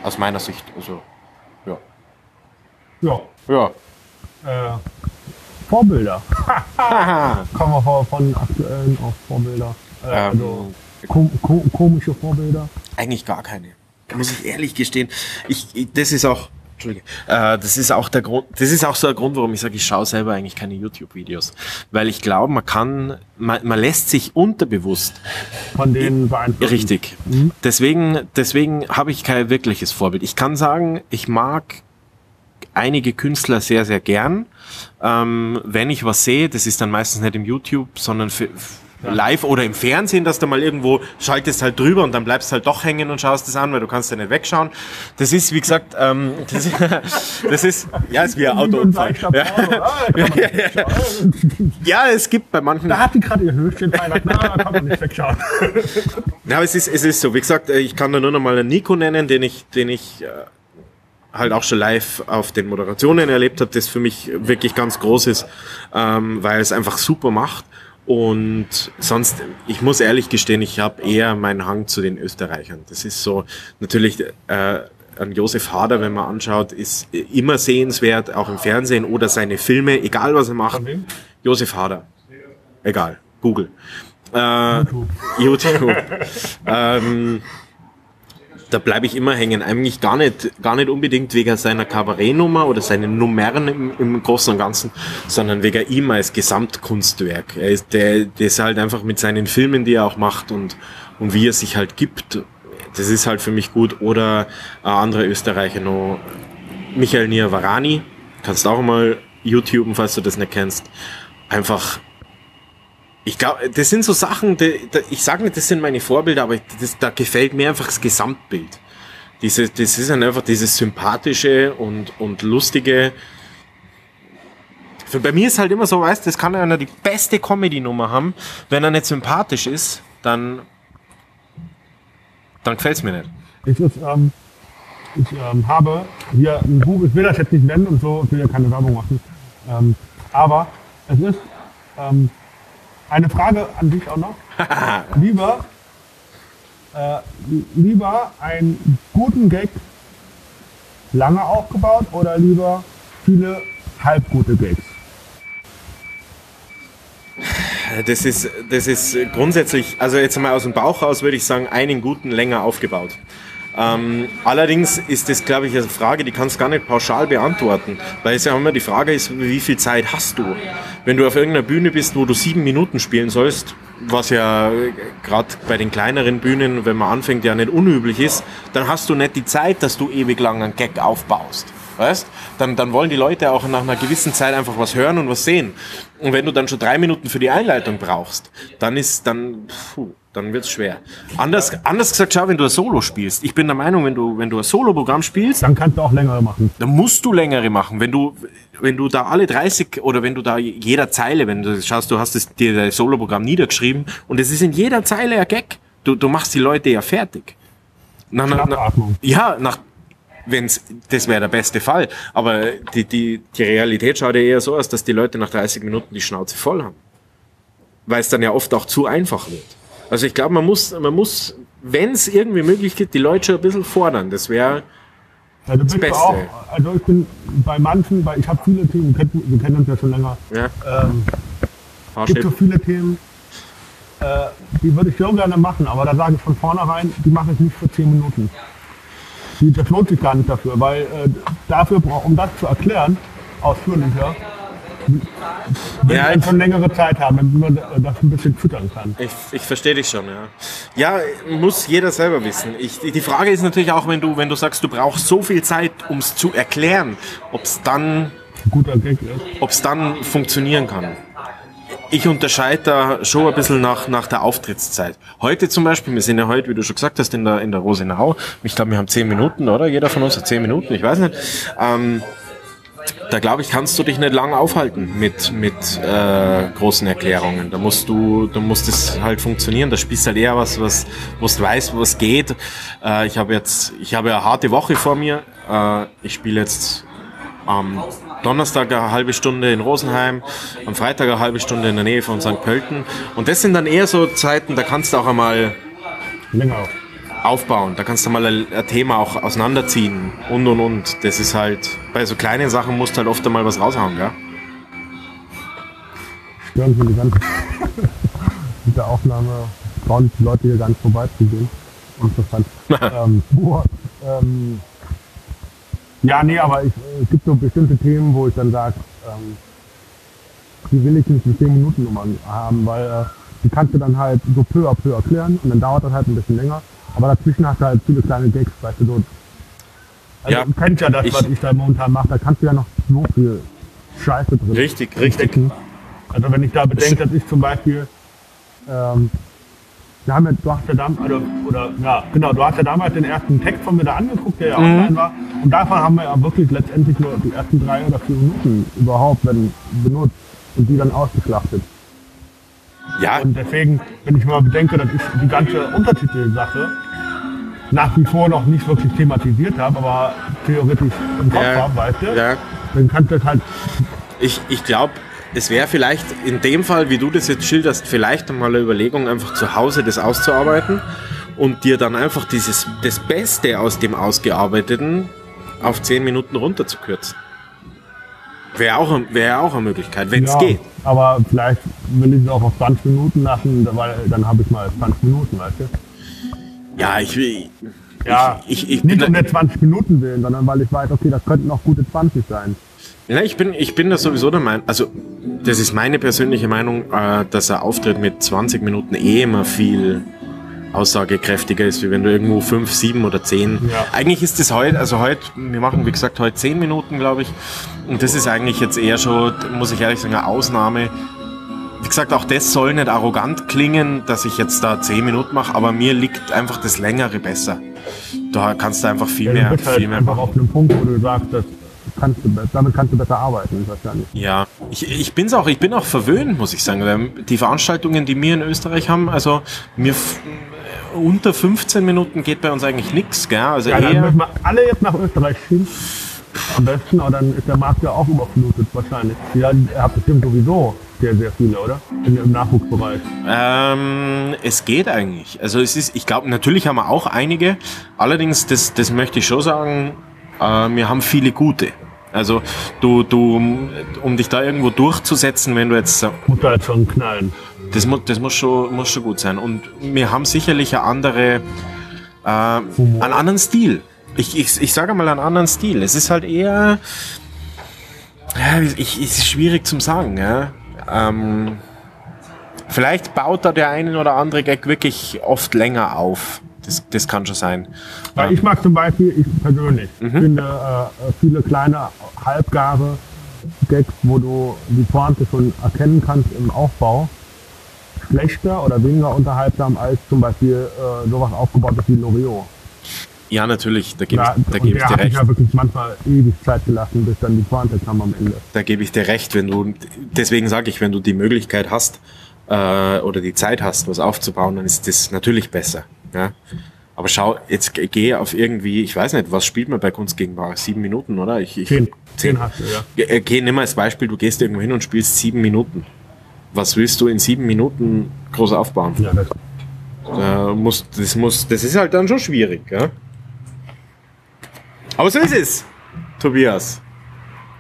Aus meiner Sicht. Also, ja. Ja. Ja. Äh, Vorbilder. Kommen wir von, von aktuellen auf Vorbilder. Äh, also ähm, kom ko komische Vorbilder. eigentlich gar keine. Muss ich ehrlich gestehen. Ich, ich das ist auch, Entschuldige, äh, das ist auch der Grund, das ist auch so der Grund, warum ich sage, ich schaue selber eigentlich keine YouTube-Videos. Weil ich glaube, man kann, man, man lässt sich unterbewusst Von denen beeinflusst. Richtig. Deswegen, deswegen habe ich kein wirkliches Vorbild. Ich kann sagen, ich mag einige Künstler sehr, sehr gern. Ähm, wenn ich was sehe, das ist dann meistens nicht im YouTube, sondern vi- live oder im Fernsehen, dass du mal irgendwo schaltest halt drüber und dann bleibst halt doch hängen und schaust es an, weil du kannst ja nicht wegschauen. Das ist, wie gesagt, ähm, das, ist, das ist, ja, ist wie ein Autounfall. Ja. ja, es gibt bei manchen. Da hat die gerade ihr Höchstchen na, da kann man nicht wegschauen. Ja, aber es ist, es ist so. Wie gesagt, äh, ich kann da nur noch mal einen Nico nennen, den ich, den ich äh, halt auch schon live auf den Moderationen erlebt habe, das für mich wirklich ganz groß ist, ähm, weil es einfach super macht. Und sonst, ich muss ehrlich gestehen, ich habe eher meinen Hang zu den Österreichern. Das ist so natürlich äh, an Josef Hader, wenn man anschaut, ist immer sehenswert, auch im Fernsehen oder seine Filme, egal was er macht. Josef Hader. Egal. Google. Äh, YouTube. YouTube. ähm, da bleibe ich immer hängen. Eigentlich gar nicht, gar nicht unbedingt wegen seiner Kabarettnummer oder seinen Nummern im, im Großen und Ganzen, sondern wegen ihm als Gesamtkunstwerk. Er ist, der, der ist halt einfach mit seinen Filmen, die er auch macht und, und wie er sich halt gibt. Das ist halt für mich gut. Oder ein anderer Österreicher noch, Michael Niavarani. Kannst auch mal YouTuben, falls du das nicht kennst. Einfach ich glaube, das sind so Sachen, die, die, ich sage nicht, das sind meine Vorbilder, aber das, da gefällt mir einfach das Gesamtbild. Diese, das ist einfach dieses sympathische und, und lustige. Für, bei mir ist halt immer so, weißt das kann einer die beste Comedy-Nummer haben. Wenn er nicht sympathisch ist, dann, dann gefällt's mir nicht. Ich, ist, ähm, ich ähm, habe hier ein Buch, ich will das jetzt nicht nennen und so, ich will ja keine Werbung machen, ähm, aber es ist ähm, eine Frage an dich auch noch. lieber, äh, lieber einen guten Gag lange aufgebaut oder lieber viele halbgute Gags? Das ist, das ist grundsätzlich, also jetzt mal aus dem Bauch raus würde ich sagen, einen guten länger aufgebaut. Ähm, allerdings ist das, glaube ich, eine Frage, die kannst du gar nicht pauschal beantworten, weil es ja immer die Frage ist, wie viel Zeit hast du? Wenn du auf irgendeiner Bühne bist, wo du sieben Minuten spielen sollst, was ja gerade bei den kleineren Bühnen, wenn man anfängt, ja nicht unüblich ist, dann hast du nicht die Zeit, dass du ewig lang einen Gag aufbaust. Weißt? Dann, dann wollen die Leute auch nach einer gewissen Zeit einfach was hören und was sehen. Und wenn du dann schon drei Minuten für die Einleitung brauchst, dann ist dann, puh, dann wird's schwer. Anders, anders gesagt, schau, wenn du ein Solo spielst. Ich bin der Meinung, wenn du, wenn du ein Solo-Programm spielst. Dann kannst du auch längere machen. Dann musst du längere machen. Wenn du, wenn du da alle 30 oder wenn du da jeder Zeile, wenn du schaust, du hast das, dir das Solo-Programm niedergeschrieben und es ist in jeder Zeile ein Gag. Du, du machst die Leute ja fertig. Nach, nach, nach, ja, nach, wenn's, das wäre der beste Fall. Aber die, die, die Realität schaut ja eher so aus, dass die Leute nach 30 Minuten die Schnauze voll haben. Weil es dann ja oft auch zu einfach wird. Also ich glaube, man muss, man muss, wenn es irgendwie möglich geht, die Leute schon ein bisschen fordern. Das wäre ja, das Beste. Auch, also ich bin bei manchen, weil ich habe viele Themen, wir kennen, wir kennen uns ja schon länger. Ja. Ähm, gibt so viele Themen, äh, die würde ich so gerne machen, aber da sage ich von vornherein, die mache ich nicht für 10 Minuten. Die, das lohnt sich gar nicht dafür, weil äh, dafür, um das zu erklären, ausführlicher, wenn ja, wir schon längere Zeit haben, damit man das ein bisschen füttern kann. Ich, ich verstehe dich schon, ja. Ja, muss jeder selber wissen. Ich, die Frage ist natürlich auch, wenn du, wenn du sagst, du brauchst so viel Zeit, um es zu erklären, ob es dann, ob es dann funktionieren kann. Ich unterscheide da schon ein bisschen nach, nach der Auftrittszeit. Heute zum Beispiel, wir sind ja heute, wie du schon gesagt hast, in der, in der Rosenau. Ich glaube, wir haben zehn Minuten, oder? Jeder von uns hat zehn Minuten, ich weiß nicht. Ähm, da glaube ich, kannst du dich nicht lange aufhalten mit, mit äh, großen Erklärungen. Da musst du, da muss das halt funktionieren. Da spielst du halt eher was, was, was du weißt, was geht. Äh, ich habe jetzt, ich habe eine harte Woche vor mir. Äh, ich spiele jetzt am Donnerstag eine halbe Stunde in Rosenheim, am Freitag eine halbe Stunde in der Nähe von St. Pölten. Und das sind dann eher so Zeiten, da kannst du auch einmal länger auf aufbauen. Da kannst du mal ein, Thema auch auseinanderziehen und und und. Das ist halt, bei so kleinen Sachen musst du halt oft einmal was raushauen, gell? Stören Sie die ganze mit der Aufnahme trauen die Leute hier gar nicht vorbeizugehen. Interessant. ähm, boah, ähm, ja, nee, aber ich, es gibt so bestimmte Themen, wo ich dann sage, ähm, die will ich nicht in 10 Minuten Nummern haben, weil äh, die kannst du dann halt so peu à peu erklären und dann dauert das halt ein bisschen länger. Aber dazwischen hast du halt viele kleine Gags, weißt du, so. Also ja, du kennst ja das, ich, was ich da momentan mache, da kannst du ja noch so viel Scheiße drin Richtig, richtig. Also wenn ich da bedenke, dass ich zum Beispiel ähm, wir haben ja, du hast ja damals, also, oder, ja, genau, du hast ja damals den ersten Text von mir da angeguckt, der ja Mhm. online war. Und davon haben wir ja wirklich letztendlich nur die ersten drei oder vier Minuten überhaupt wenn, benutzt und die dann ausgeschlachtet. Ja, Und deswegen, wenn ich mal bedenke, dass ich die ganze Untertitelsache nach wie vor noch nicht wirklich thematisiert habe, aber theoretisch im Kopf Ja. habe, weißt du, ja. dann kannst du das halt, Ich, ich glaube, es wäre vielleicht in dem Fall, wie du das jetzt schilderst, vielleicht einmal eine Überlegung, einfach zu Hause das auszuarbeiten und dir dann einfach dieses, das Beste aus dem Ausgearbeiteten auf 10 Minuten runterzukürzen. Wäre auch, wär auch eine Möglichkeit, wenn es ja, geht. aber vielleicht will ich es auch auf 20 Minuten lassen, weil dann habe ich mal 20 Minuten, weißt du. Ja, ich will. Ja, ich, ich, ich, nicht um der 20 Minuten willen, sondern weil ich weiß, okay, das könnten noch gute 20 sein. Ja, ich bin, ich bin da sowieso der Meinung, also das ist meine persönliche Meinung, äh, dass ein Auftritt mit 20 Minuten eh immer viel aussagekräftiger ist, wie wenn du irgendwo 5, 7 oder 10. Ja. Eigentlich ist es heute, also heute, wir machen wie gesagt heute 10 Minuten, glaube ich. Und das ist eigentlich jetzt eher schon, muss ich ehrlich sagen, eine Ausnahme. Wie gesagt, auch das soll nicht arrogant klingen, dass ich jetzt da 10 Minuten mache, aber mir liegt einfach das Längere besser. Da kannst du einfach viel Ja, mehr, halt viel mehr einfach machen. auf einem Punkt, wo du sagst, das kannst du, damit kannst du besser arbeiten, wahrscheinlich. Ja, ich, ich bin's auch, ich bin auch verwöhnt, muss ich sagen. weil Die Veranstaltungen, die wir in Österreich haben, also mir f- unter 15 Minuten geht bei uns eigentlich nichts, gell? Also Ja, dann müssen wir alle jetzt nach Österreich schieben. Am besten, aber dann ist der Markt ja auch überflutet wahrscheinlich. Ja, ihr habt bestimmt sowieso sehr, sehr viele, oder? In, Im Nachwuchsbereich. ähm, es geht eigentlich. Also es ist, ich glaube, natürlich haben wir auch einige. Allerdings, das, das möchte ich schon sagen, äh, wir haben viele gute. Also du, du, um dich da irgendwo durchzusetzen, wenn du jetzt da jetzt schon knallen. Das, mu das muss, schon, muss schon gut sein. Und wir haben sicherlich eine andere, äh, einen anderen Stil. Ich, ich, ich sage mal einen anderen Stil. Es ist halt eher, ja, ich, es ist schwierig zum sagen. Ja. Ähm, vielleicht baut da der eine oder andere Gag wirklich oft länger auf. Das, das kann schon sein. Weil Ähm, ich mag zum Beispiel, ich persönlich, Mhm. finde äh, viele kleine, halbgare Gags, wo du die Pointe schon erkennen kannst im Aufbau, schlechter oder weniger unterhaltsam als zum Beispiel äh, sowas aufgebautes wie Loriot. ja, natürlich, da gebe Ja, ich, da gebe ich dir recht. ja wirklich manchmal ewig Zeit gelassen, bis dann die Pointe kam am Ende. Da gebe ich dir recht, wenn du, deswegen sage ich, wenn du die Möglichkeit hast äh, oder die Zeit hast, was aufzubauen, dann ist das natürlich besser. Ja? Aber schau, jetzt ge- geh auf irgendwie, ich weiß nicht, was spielt man bei Kunst gegen Bar? Sieben Minuten, oder? Ich, ich, Zehn, zehn hast du, ja. Äh, Geh, nimm mal als Beispiel, du gehst irgendwo hin und spielst sieben Minuten. Was willst du in sieben Minuten groß aufbauen? Ja, das, Da muss, das muss, das ist halt dann schon schwierig, ja? Aber so ist es, Tobias.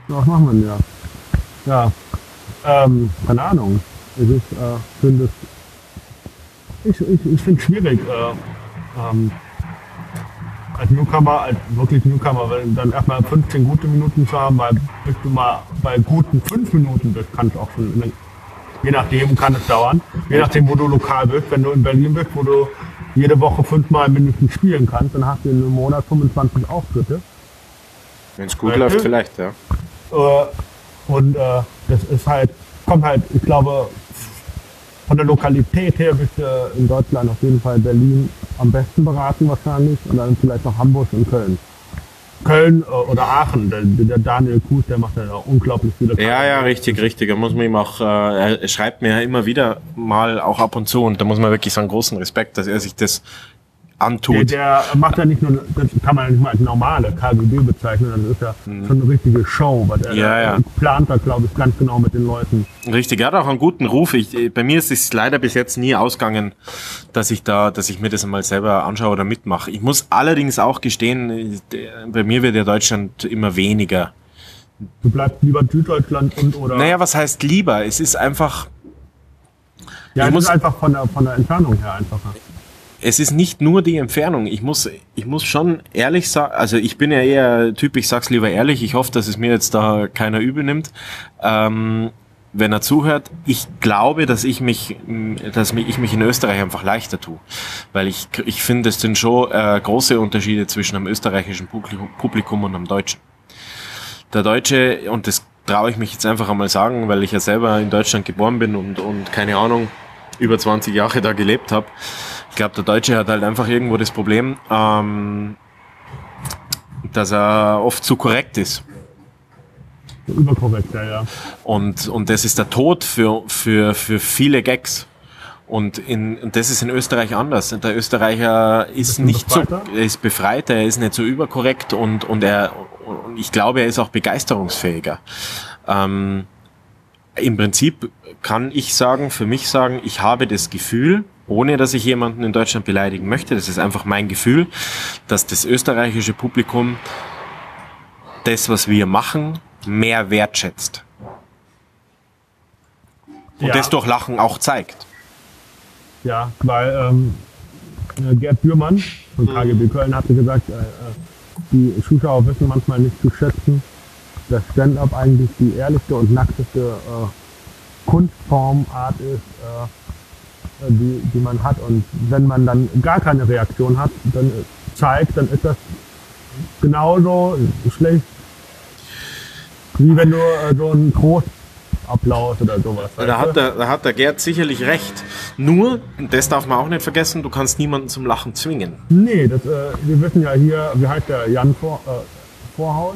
was machen wir denn ja? Ja, ähm, keine Ahnung. Es ist, äh, finde es, ich, ich, ich finde es schwierig, äh, ähm, als Newcomer, als wirklich Newcomer, wenn dann erstmal 15 gute Minuten zu haben, weil bis du mal bei guten 5 Minuten bist, kann es auch schon, je nachdem kann es dauern, je nachdem, wo du lokal bist, wenn du in Berlin bist, wo du jede Woche fünfmal mindestens spielen kannst, dann hast du in einem Monat 25 Auftritte. Wenn es gut Weißt läuft, du? vielleicht, ja. Äh, und äh, das ist halt, kommt halt, ich glaube, von der Lokalität her bist du in Deutschland auf jeden Fall Berlin am besten beraten wahrscheinlich und dann vielleicht noch Hamburg und Köln. Köln äh, oder Aachen, der, der Daniel Kuhs, der macht ja da unglaublich viele Ja, ja, richtig, richtig. Da muss man ihm auch, äh, er schreibt mir ja immer wieder mal auch ab und zu und da muss man wirklich sagen, großen Respekt, dass er sich das antut. der macht ja nicht nur, das kann man ja nicht mal als normale KGB bezeichnen, das ist ja schon eine richtige Show, weil er Mhm. Ja, ja. plant da, glaube ich, ganz genau mit den Leuten. Richtig, er hat auch einen guten Ruf. Ich, äh, bei mir ist es leider bis jetzt nie ausgegangen, dass ich da, dass ich mir das einmal selber anschaue oder mitmache. Ich muss allerdings auch gestehen, äh, der- bei mir wird ja Deutschland immer weniger. Du bleibst lieber Süddeutschland und oder. Naja, was heißt lieber? Es ist einfach, ja, es muss- ist einfach von der, von der Entfernung her einfacher. Es ist nicht nur die Entfernung. Ich muss, ich muss schon ehrlich sagen, also ich bin ja eher Typ, ich sag's lieber ehrlich. Ich hoffe, dass es mir jetzt da keiner übel nimmt. Ähm, wenn er zuhört, ich glaube, dass ich mich, dass ich mich in Österreich einfach leichter tue. Weil ich, ich finde, es sind schon äh, große Unterschiede zwischen einem österreichischen Publikum, Publikum und einem deutschen. Der Deutsche, und das traue ich mich jetzt einfach einmal sagen, weil ich ja selber in Deutschland geboren bin und, und keine Ahnung, über 20 Jahre da gelebt habe. Ich glaube, der Deutsche hat halt einfach irgendwo das Problem, ähm, dass er oft zu korrekt ist. Überkorrekt, ja, ja. Und, und das ist der Tod für, für, für viele Gags. Und, in, und das ist in Österreich anders. Der Österreicher ist, Ist nicht so, befreiter? er ist befreit, er ist nicht so überkorrekt und, und er, und ich glaube, er ist auch begeisterungsfähiger. Ähm, Im Prinzip kann ich sagen, für mich sagen, ich habe das Gefühl, ohne dass ich jemanden in Deutschland beleidigen möchte, das ist einfach mein Gefühl, dass das österreichische Publikum das, was wir machen, mehr wertschätzt. Und Ja. das durch Lachen auch zeigt. Ja, weil ähm, äh, Gerd Bührmann von KGB Köln hatte gesagt, äh, äh, die Zuschauer wissen manchmal nicht zu schätzen, dass Stand-up eigentlich die ehrlichste und nackteste äh, Kunstformart ist, äh, die, die man hat. Und wenn man dann gar keine Reaktion hat, dann äh, zeigt, dann ist das genauso schlecht, wie wenn du äh, so einen Großapplaus oder sowas. Da hat, der, da hat der Gerd sicherlich recht. Nur, das darf man auch nicht vergessen, du kannst niemanden zum Lachen zwingen. Nee, das, äh, wir wissen ja hier, wie heißt der Jan Vor, äh, Vorhaus?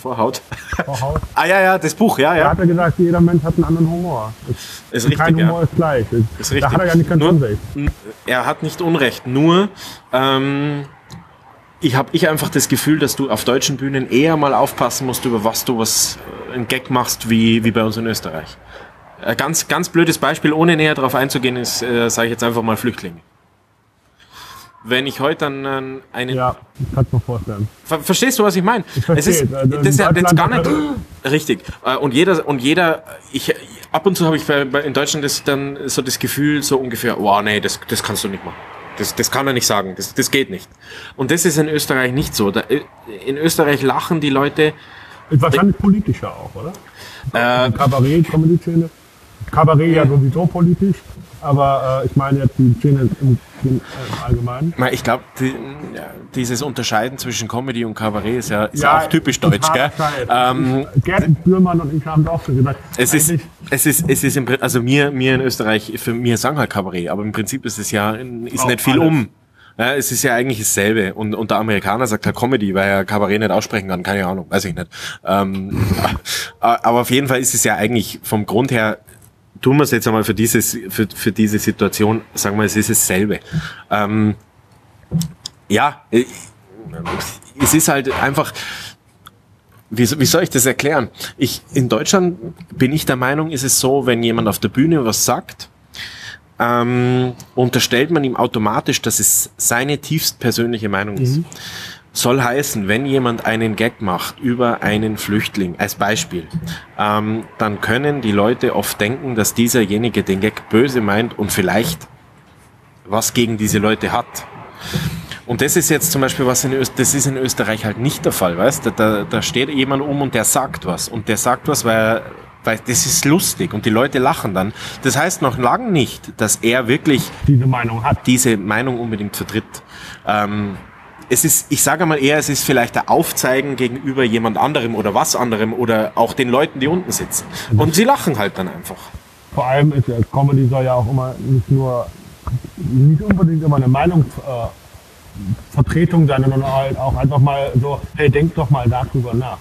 Vorhaut. Vorhaus? ah ja, ja, das Buch, ja, Da ja. hat er gesagt, jeder Mensch hat einen anderen Humor. Ist Kein richtig, Humor ja. ist gleich. Ist richtig. Da hat er ja nicht ganz Nur- unrecht. Er hat nicht Unrecht. Nur, ähm, ich habe ich einfach das Gefühl, dass du auf deutschen Bühnen eher mal aufpassen musst, über was du was äh, ein Gag machst, wie, wie bei uns in Österreich. Ein ganz, ganz blödes Beispiel, ohne näher darauf einzugehen, ist, äh, sage ich jetzt einfach mal Flüchtlinge. Wenn ich heute an an einen Ja, ich kann es mir vorstellen. Ver Verstehst du, was ich meine? verstehe Es ist. Also das ist ja jetzt gar nicht richtig. Äh, Und jeder, und jeder, ich, ab und zu habe ich in Deutschland das, dann so das Gefühl, so ungefähr, wow, nee, das, das kannst du nicht machen. Das, das kann er nicht sagen. Das, das geht nicht. Und das ist in Österreich nicht so. Da, in Österreich lachen die Leute, Ist wahrscheinlich politischer auch, oder? äh, Kabarett, Comedy-Szene. Kabarett ja sowieso politisch, aber äh, ich meine jetzt die Szene im, im, äh, Allgemeinen. ich glaube, die, dieses Unterscheiden zwischen Comedy und Kabarett ist ja, ist Ja, auch typisch deutsch, gell? Ähm, Gerd Bührmann und ich haben es auch schon gesagt. Es ist, es ist, es ist, im, also mir, mir in Österreich, für mir sagen halt Kabarett, aber im Prinzip ist es ja, ist nicht viel alles. um. Ja, es ist ja eigentlich dasselbe. Und, und der Amerikaner sagt halt Comedy, weil er Kabarett nicht aussprechen kann. Keine Ahnung, weiß ich nicht. Ähm, aber auf jeden Fall ist es ja eigentlich vom Grund her, tun wir es jetzt einmal für, dieses, für, für diese Situation, sagen wir, es ist dasselbe. Ähm, ja, äh, es ist halt einfach, wie, wie soll ich das erklären? Ich, in Deutschland bin ich der Meinung, ist es so, wenn jemand auf der Bühne was sagt, ähm, unterstellt man ihm automatisch, dass es seine tiefst persönliche Meinung ist. Soll heißen, wenn jemand einen Gag macht über einen Flüchtling, als Beispiel, ähm, dann können die Leute oft denken, dass dieserjenige den Gag böse meint und vielleicht was gegen diese Leute hat. Und das ist jetzt zum Beispiel was in Österreich, das ist in Österreich halt nicht der Fall, weißt du? Da, da steht jemand um und der sagt was. Und der sagt was, weil, weil das ist lustig und die Leute lachen dann. Das heißt noch lange nicht, dass er wirklich diese Meinung hat. diese Meinung unbedingt vertritt. Ähm, es ist, ich sage mal eher, es ist vielleicht der Aufzeigen gegenüber jemand anderem oder was anderem oder auch den Leuten, die unten sitzen. Und sie lachen halt dann einfach. Vor allem ist ja Comedy soll ja auch immer nicht nur nicht unbedingt immer eine Meinungsvertretung äh, Vertretung sein, sondern halt auch einfach mal so, hey, denk doch mal darüber nach.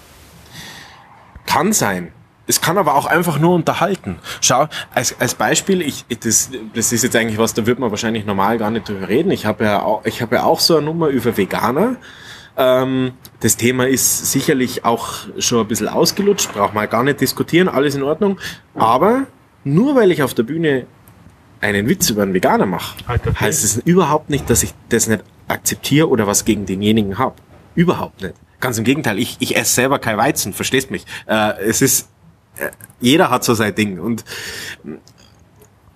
Kann sein. Es kann aber auch einfach nur unterhalten. Schau, als, als Beispiel, ich, das, das ist jetzt eigentlich was, da wird man wahrscheinlich normal gar nicht drüber reden. Ich habe ja auch, ich habe ja auch so eine Nummer über Veganer. Ähm, das Thema ist sicherlich auch schon ein bisschen ausgelutscht, braucht man gar nicht diskutieren, alles in Ordnung. Aber nur weil ich auf der Bühne einen Witz über einen Veganer mache, Heißt das heißt es überhaupt nicht, dass ich das nicht akzeptiere oder was gegen denjenigen habe. Überhaupt nicht. Ganz im Gegenteil, ich, ich esse selber kein Weizen, verstehst mich. Äh, es ist, jeder hat so sein Ding. Und,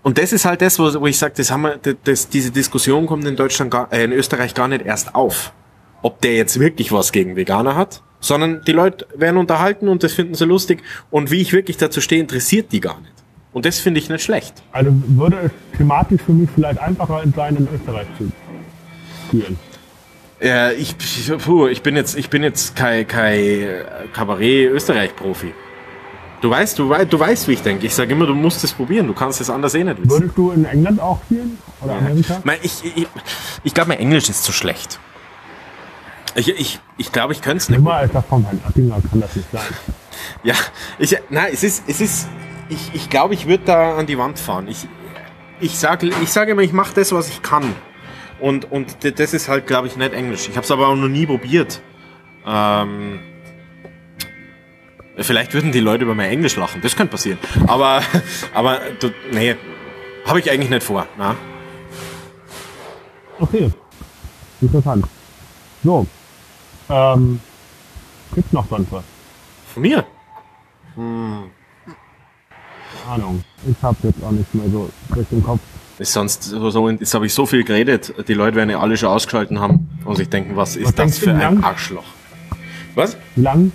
und das ist halt das, wo, wo ich sage, das haben wir, das, diese Diskussion kommt in Deutschland, gar, äh, in Österreich gar nicht erst auf. Ob der jetzt wirklich was gegen Veganer hat, sondern die Leute werden unterhalten und das finden sie lustig. Und wie ich wirklich dazu stehe, interessiert die gar nicht. Und das finde ich nicht schlecht. Also würde es thematisch für mich vielleicht einfacher sein, in Österreich zu führen. Äh, ich, puh, ich bin jetzt, ich bin jetzt kein, kein Kabarett-Österreich-Profi. Du weißt, du, wei- du weißt, wie ich denke. Ich sage immer, du musst es probieren. Du kannst es anders eh nicht wissen. Würdest du in England auch spielen? Oder Amerika? Mein, ich ich, ich glaube, mein Englisch ist zu schlecht. Ich glaube, ich, ich, glaub, ich könnte es nicht. Immer als von Herrn Attinger kann das nicht sein. Ja, ich, nein, es ist, es ist, ich, ich glaube, ich würde da an die Wand fahren. Ich, ich sage ich sag immer, ich mache das, was ich kann. Und, und das ist halt, glaube ich, nicht Englisch. Ich habe es aber auch noch nie probiert. Ähm, vielleicht würden die Leute über mein Englisch lachen. Das könnte passieren. Aber, aber du, nee, habe ich eigentlich nicht vor. Na? Okay. Interessant. So. Ähm, gibt's noch sonst was? Von mir? Ahnung. Ich habe jetzt auch nicht mehr so durch den Kopf. Ist sonst so, jetzt habe ich so viel geredet, die Leute werden ja alle schon ausgeschalten haben und sich denken, was ist Was das für ein lang? Arschloch? Was? Wie lang?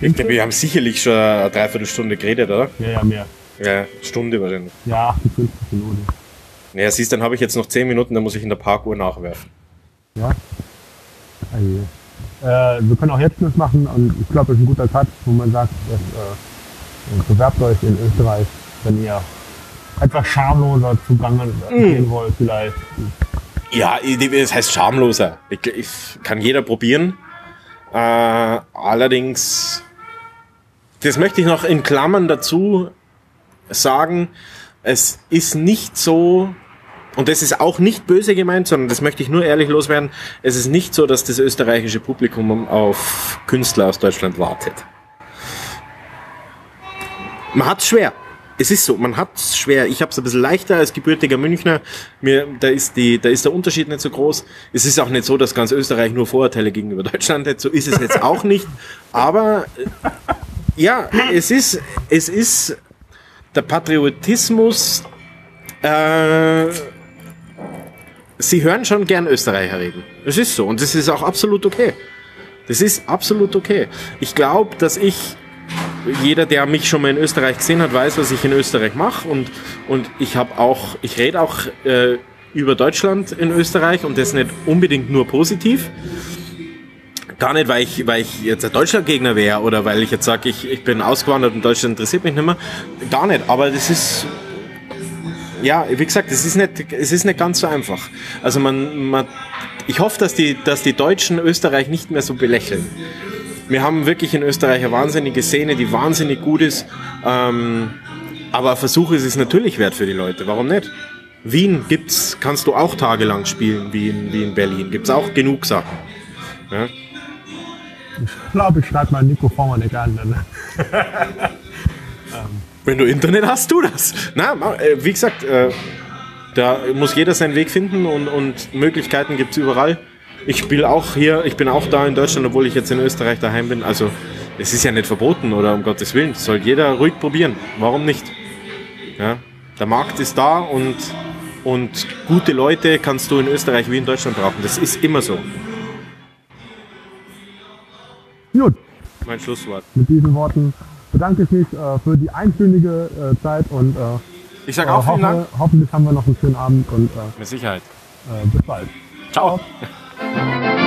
Ich denke, wir haben sicherlich schon eine Dreiviertelstunde geredet, oder? Ja, ja, mehr. Ja, Stunde wahrscheinlich. Ja, 58 Minuten. Naja, siehst, dann habe ich jetzt noch 10 Minuten, dann muss ich in der Parkuhr nachwerfen. Ja. Also, äh, wir können auch jetzt Schluss machen und ich glaube, es ist ein guter Cut, wo man sagt, dass, äh, bewerbt euch in Österreich, wenn ihr etwas schamloser zugange gehen wollt vielleicht. Ja, das heißt schamloser. Ich, ich, kann jeder probieren. Äh, allerdings, das möchte ich noch in Klammern dazu sagen, es ist nicht so, und das ist auch nicht böse gemeint, sondern das möchte ich nur ehrlich loswerden, es ist nicht so, dass das österreichische Publikum auf Künstler aus Deutschland wartet. Man hat's schwer. Es ist so, man hat's schwer. Ich habe es ein bisschen leichter als gebürtiger Münchner. Mir, da, ist die, da ist der Unterschied nicht so groß. Es ist auch nicht so, dass ganz Österreich nur Vorurteile gegenüber Deutschland hat. So ist es jetzt auch nicht. Aber äh, ja, es ist, es ist der Patriotismus. Äh, sie hören schon gern Österreicher reden. Es ist so und das ist auch absolut okay. Das ist absolut okay. Ich glaube, dass ich jeder, der mich schon mal in Österreich gesehen hat, weiß, was ich in Österreich mache und, und ich habe auch, ich rede auch äh, über Deutschland in Österreich und das nicht unbedingt nur positiv. Gar nicht, weil ich, weil ich jetzt ein Deutschlandgegner wäre oder weil ich jetzt sage, ich, ich bin ausgewandert und Deutschland interessiert mich nicht mehr. Gar nicht, aber das ist, ja, wie gesagt, es ist nicht, ist nicht ganz so einfach. Also man, man ich hoffe, dass die, dass die Deutschen Österreich nicht mehr so belächeln. Wir haben wirklich in Österreich eine wahnsinnige Szene, die wahnsinnig gut ist. Ähm, aber ein Versuch ist es natürlich wert für die Leute. Warum nicht? Wien gibt's, kannst du auch tagelang spielen, wie in, wie in Berlin. Gibt's auch genug Sachen. Ja? Ich glaube, ich schreibe mal Nico Vormann an. Dann. Wenn du Internet hast, du das. Na, äh, wie gesagt, äh, da muss jeder seinen Weg finden und, und Möglichkeiten gibt's überall. Ich spiele auch hier, ich bin auch da in Deutschland, obwohl ich jetzt in Österreich daheim bin. Also es ist ja nicht verboten oder um Gottes Willen. Soll jeder ruhig probieren. Warum nicht? Ja, der Markt ist da und, und gute Leute kannst du in Österreich wie in Deutschland brauchen. Das ist immer so. Gut, Mein Schlusswort. mit diesen Worten bedanke ich mich äh, für die einstündige äh, Zeit und äh, Ich sage auch vielen Dank. hoffe, hoffentlich haben wir noch einen schönen Abend und äh, Mit Sicherheit. äh, bis bald. Ciao. Ciao. Música